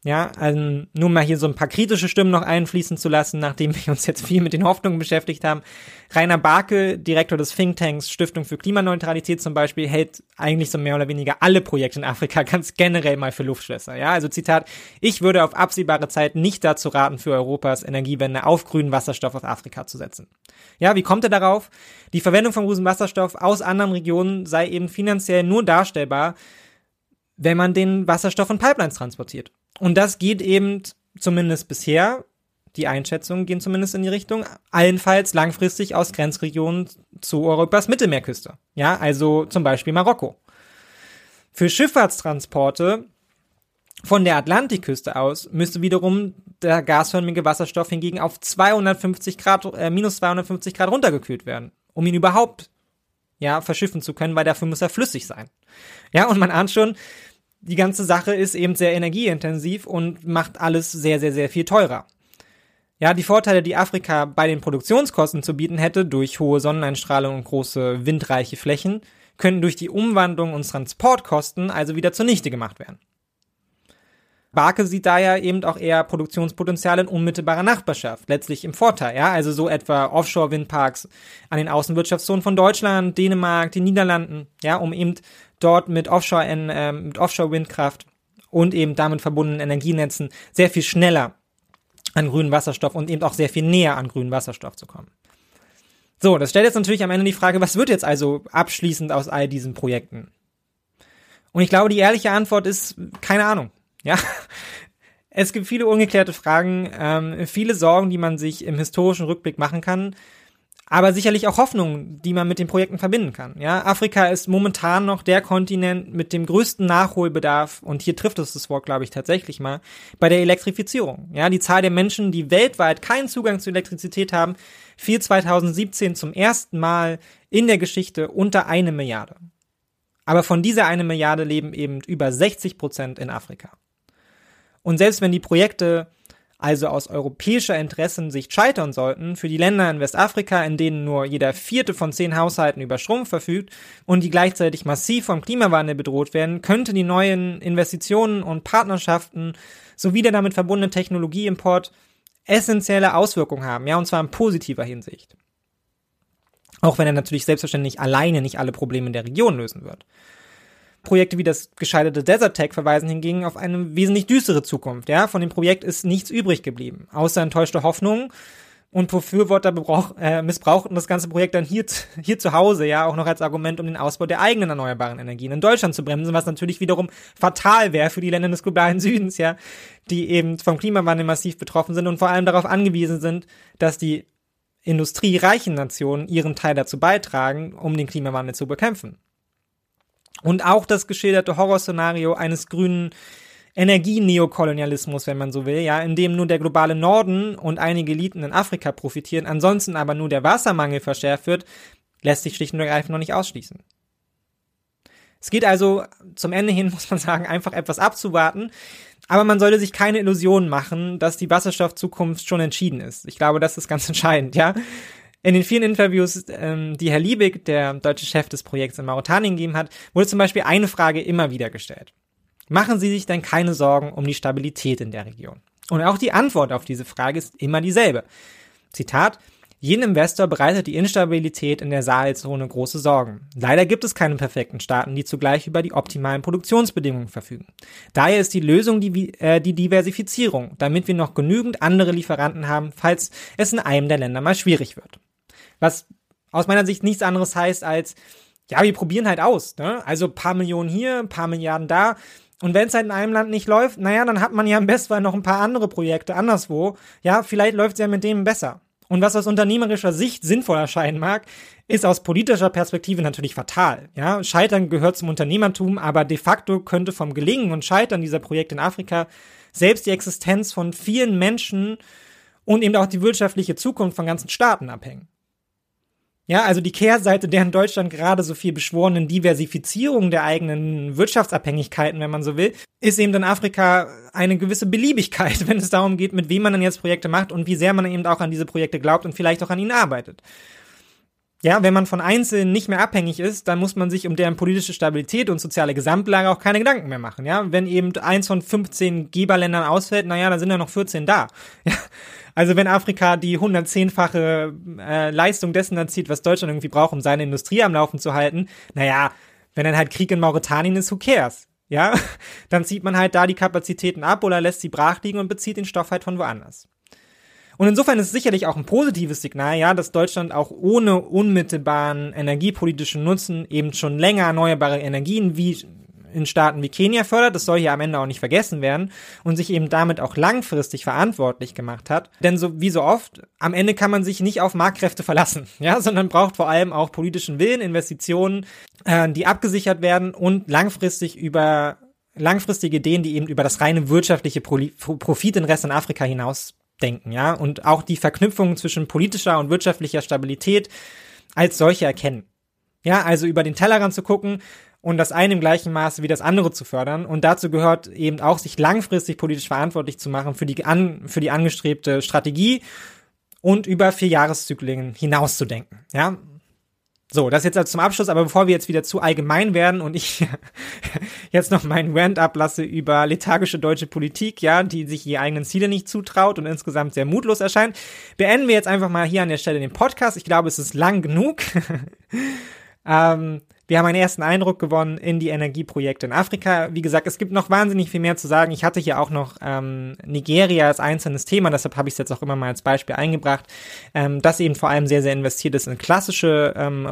Ja, also nur mal hier so ein paar kritische Stimmen noch einfließen zu lassen, nachdem wir uns jetzt viel mit den Hoffnungen beschäftigt haben. Rainer Barke, Direktor des Thinktanks Stiftung für Klimaneutralität zum Beispiel, hält eigentlich so mehr oder weniger alle Projekte in Afrika ganz generell mal für Luftschlösser. Ja, also Zitat, ich würde auf absehbare Zeit nicht dazu raten, für Europas Energiewende auf grünen Wasserstoff aus Afrika zu setzen. Ja, wie kommt er darauf? Die Verwendung von grünem Wasserstoff aus anderen Regionen sei eben finanziell nur darstellbar, wenn man den Wasserstoff in Pipelines transportiert. Und das geht eben zumindest bisher, die Einschätzungen gehen zumindest in die Richtung, allenfalls langfristig aus Grenzregionen zu Europas Mittelmeerküste. Ja, also zum Beispiel Marokko. Für Schifffahrtstransporte von der Atlantikküste aus müsste wiederum der gasförmige Wasserstoff hingegen auf 250 Grad, äh, minus 250 Grad runtergekühlt werden, um ihn überhaupt ja, verschiffen zu können, weil dafür muss er flüssig sein. Ja, und man ahnt schon, die ganze Sache ist eben sehr energieintensiv und macht alles sehr, sehr, sehr viel teurer. Ja, die Vorteile, die Afrika bei den Produktionskosten zu bieten hätte, durch hohe Sonneneinstrahlung und große windreiche Flächen, könnten durch die Umwandlung und Transportkosten also wieder zunichte gemacht werden. Barke sieht daher eben auch eher Produktionspotenzial in unmittelbarer Nachbarschaft, letztlich im Vorteil, ja, also so etwa Offshore-Windparks an den Außenwirtschaftszonen von Deutschland, Dänemark, den Niederlanden, ja, um eben dort mit Offshore, äh, mit Offshore-Windkraft und eben damit verbundenen Energienetzen sehr viel schneller an grünen Wasserstoff und eben auch sehr viel näher an grünen Wasserstoff zu kommen. So, das stellt jetzt natürlich am Ende die Frage, was wird jetzt also abschließend aus all diesen Projekten? Und ich glaube, die ehrliche Antwort ist keine Ahnung. Ja, es gibt viele ungeklärte Fragen, ähm, viele Sorgen, die man sich im historischen Rückblick machen kann, aber sicherlich auch Hoffnungen, die man mit den Projekten verbinden kann. Ja, Afrika ist momentan noch der Kontinent mit dem größten Nachholbedarf und hier trifft es das Wort, glaube ich, tatsächlich mal bei der Elektrifizierung. Ja, die Zahl der Menschen, die weltweit keinen Zugang zu Elektrizität haben, fiel 2017 zum ersten Mal in der Geschichte unter eine Milliarde. Aber von dieser eine Milliarde leben eben über 60 Prozent in Afrika. Und selbst wenn die Projekte also aus europäischer Interessensicht scheitern sollten, für die Länder in Westafrika, in denen nur jeder vierte von zehn Haushalten über Strom verfügt und die gleichzeitig massiv vom Klimawandel bedroht werden, könnte die neuen Investitionen und Partnerschaften sowie der damit verbundene Technologieimport essentielle Auswirkungen haben, ja, und zwar in positiver Hinsicht. Auch wenn er natürlich selbstverständlich alleine nicht alle Probleme der Region lösen wird. Projekte wie das gescheiterte Desert Tech verweisen hingegen auf eine wesentlich düstere Zukunft. Ja, von dem Projekt ist nichts übrig geblieben, außer enttäuschte Hoffnungen. Und Befürworter äh, missbrauchten das ganze Projekt dann hier, hier zu Hause, ja, auch noch als Argument, um den Ausbau der eigenen erneuerbaren Energien in Deutschland zu bremsen, was natürlich wiederum fatal wäre für die Länder des globalen Südens, ja, die eben vom Klimawandel massiv betroffen sind und vor allem darauf angewiesen sind, dass die industriereichen Nationen ihren Teil dazu beitragen, um den Klimawandel zu bekämpfen. Und auch das geschilderte Horrorszenario eines grünen Energieneokolonialismus, wenn man so will, ja, in dem nur der globale Norden und einige Eliten in Afrika profitieren, ansonsten aber nur der Wassermangel verschärft wird, lässt sich schlicht und ergreifend noch nicht ausschließen. Es geht also zum Ende hin, muss man sagen, einfach etwas abzuwarten. Aber man sollte sich keine Illusionen machen, dass die Wasserstoffzukunft schon entschieden ist. Ich glaube, das ist ganz entscheidend, ja. In den vielen Interviews, ähm, die Herr Liebig, der deutsche Chef des Projekts in Mauretanien gegeben hat, wurde zum Beispiel eine Frage immer wieder gestellt. Machen Sie sich denn keine Sorgen um die Stabilität in der Region? Und auch die Antwort auf diese Frage ist immer dieselbe. Zitat, jedem Investor bereitet die Instabilität in der Sahelzone große Sorgen. Leider gibt es keine perfekten Staaten, die zugleich über die optimalen Produktionsbedingungen verfügen. Daher ist die Lösung die, äh, die Diversifizierung, damit wir noch genügend andere Lieferanten haben, falls es in einem der Länder mal schwierig wird. Was aus meiner Sicht nichts anderes heißt als, ja, wir probieren halt aus. Ne? Also paar Millionen hier, paar Milliarden da. Und wenn es halt in einem Land nicht läuft, naja, dann hat man ja im Bestfall noch ein paar andere Projekte anderswo. Ja, vielleicht läuft es ja mit denen besser. Und was aus unternehmerischer Sicht sinnvoll erscheinen mag, ist aus politischer Perspektive natürlich fatal. Ja, Scheitern gehört zum Unternehmertum, aber de facto könnte vom Gelingen und Scheitern dieser Projekte in Afrika selbst die Existenz von vielen Menschen und eben auch die wirtschaftliche Zukunft von ganzen Staaten abhängen. Ja, also die Kehrseite der in Deutschland gerade so viel beschworenen Diversifizierung der eigenen Wirtschaftsabhängigkeiten, wenn man so will, ist eben in Afrika eine gewisse Beliebigkeit, wenn es darum geht, mit wem man dann jetzt Projekte macht und wie sehr man eben auch an diese Projekte glaubt und vielleicht auch an ihnen arbeitet. Ja, wenn man von Einzelnen nicht mehr abhängig ist, dann muss man sich um deren politische Stabilität und soziale Gesamtlage auch keine Gedanken mehr machen. Ja, wenn eben eins von 15 Geberländern ausfällt, naja, dann sind ja noch 14 da. Ja, also wenn Afrika die 110-fache äh, Leistung dessen erzielt, was Deutschland irgendwie braucht, um seine Industrie am Laufen zu halten, naja, wenn dann halt Krieg in Mauretanien ist, who cares? Ja, dann zieht man halt da die Kapazitäten ab oder lässt sie brach liegen und bezieht den Stoff halt von woanders. Und insofern ist es sicherlich auch ein positives Signal, ja, dass Deutschland auch ohne unmittelbaren energiepolitischen Nutzen eben schon länger erneuerbare Energien wie in Staaten wie Kenia fördert, das soll hier am Ende auch nicht vergessen werden, und sich eben damit auch langfristig verantwortlich gemacht hat. Denn so wie so oft, am Ende kann man sich nicht auf Marktkräfte verlassen, ja, sondern braucht vor allem auch politischen Willen, Investitionen, äh, die abgesichert werden und langfristig über langfristige Ideen, die eben über das reine wirtschaftliche Pro Profitinteresse in Afrika hinaus denken, ja, und auch die Verknüpfungen zwischen politischer und wirtschaftlicher Stabilität als solche erkennen. Ja, also über den Tellerrand zu gucken, und das eine im gleichen Maße wie das andere zu fördern. Und dazu gehört eben auch, sich langfristig politisch verantwortlich zu machen für die, an, für die angestrebte Strategie und über vier Jahreszyklen hinauszudenken. Ja, so, das jetzt also zum Abschluss, aber bevor wir jetzt wieder zu allgemein werden und ich jetzt noch meinen Rant ablasse über lethargische deutsche Politik, ja, die sich die eigenen Ziele nicht zutraut und insgesamt sehr mutlos erscheint, beenden wir jetzt einfach mal hier an der Stelle den Podcast. Ich glaube, es ist lang genug. ähm, wir haben einen ersten Eindruck gewonnen in die Energieprojekte in Afrika. Wie gesagt, es gibt noch wahnsinnig viel mehr zu sagen. Ich hatte hier auch noch ähm, Nigeria als einzelnes Thema, deshalb habe ich es jetzt auch immer mal als Beispiel eingebracht, ähm, das eben vor allem sehr, sehr investiert ist in klassische ähm,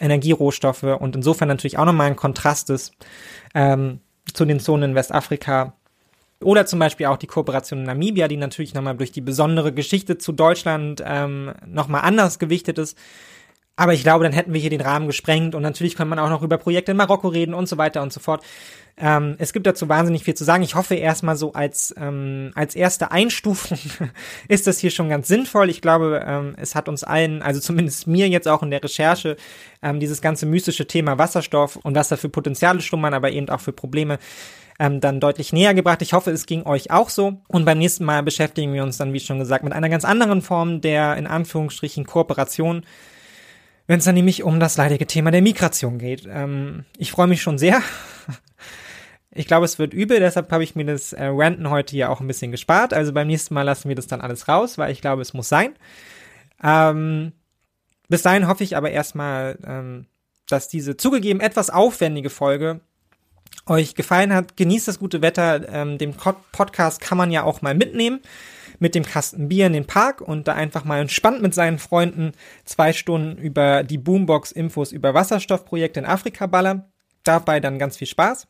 Energierohstoffe und insofern natürlich auch nochmal ein Kontrast ist ähm, zu den Zonen in Westafrika. Oder zum Beispiel auch die Kooperation in Namibia, die natürlich nochmal durch die besondere Geschichte zu Deutschland ähm, nochmal anders gewichtet ist. Aber ich glaube, dann hätten wir hier den Rahmen gesprengt und natürlich kann man auch noch über Projekte in Marokko reden und so weiter und so fort. Ähm, es gibt dazu wahnsinnig viel zu sagen. Ich hoffe erstmal so als, ähm, als erste Einstufung ist das hier schon ganz sinnvoll. Ich glaube, ähm, es hat uns allen, also zumindest mir jetzt auch in der Recherche, ähm, dieses ganze mystische Thema Wasserstoff und was da für Potenziale schlummern, aber eben auch für Probleme ähm, dann deutlich näher gebracht. Ich hoffe, es ging euch auch so. Und beim nächsten Mal beschäftigen wir uns dann, wie schon gesagt, mit einer ganz anderen Form der in Anführungsstrichen Kooperation wenn es dann nämlich um das leidige Thema der Migration geht. Ähm, ich freue mich schon sehr. Ich glaube, es wird übel, deshalb habe ich mir das äh, Ranten heute hier auch ein bisschen gespart. Also beim nächsten Mal lassen wir das dann alles raus, weil ich glaube, es muss sein. Ähm, bis dahin hoffe ich aber erstmal, ähm, dass diese zugegeben etwas aufwendige Folge euch gefallen hat. Genießt das gute Wetter. Ähm, den Podcast kann man ja auch mal mitnehmen mit dem Kasten Bier in den Park und da einfach mal entspannt mit seinen Freunden zwei Stunden über die Boombox Infos über Wasserstoffprojekte in Afrika ballern. Dabei dann ganz viel Spaß.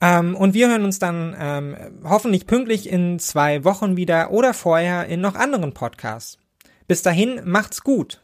Ähm, und wir hören uns dann ähm, hoffentlich pünktlich in zwei Wochen wieder oder vorher in noch anderen Podcasts. Bis dahin, macht's gut.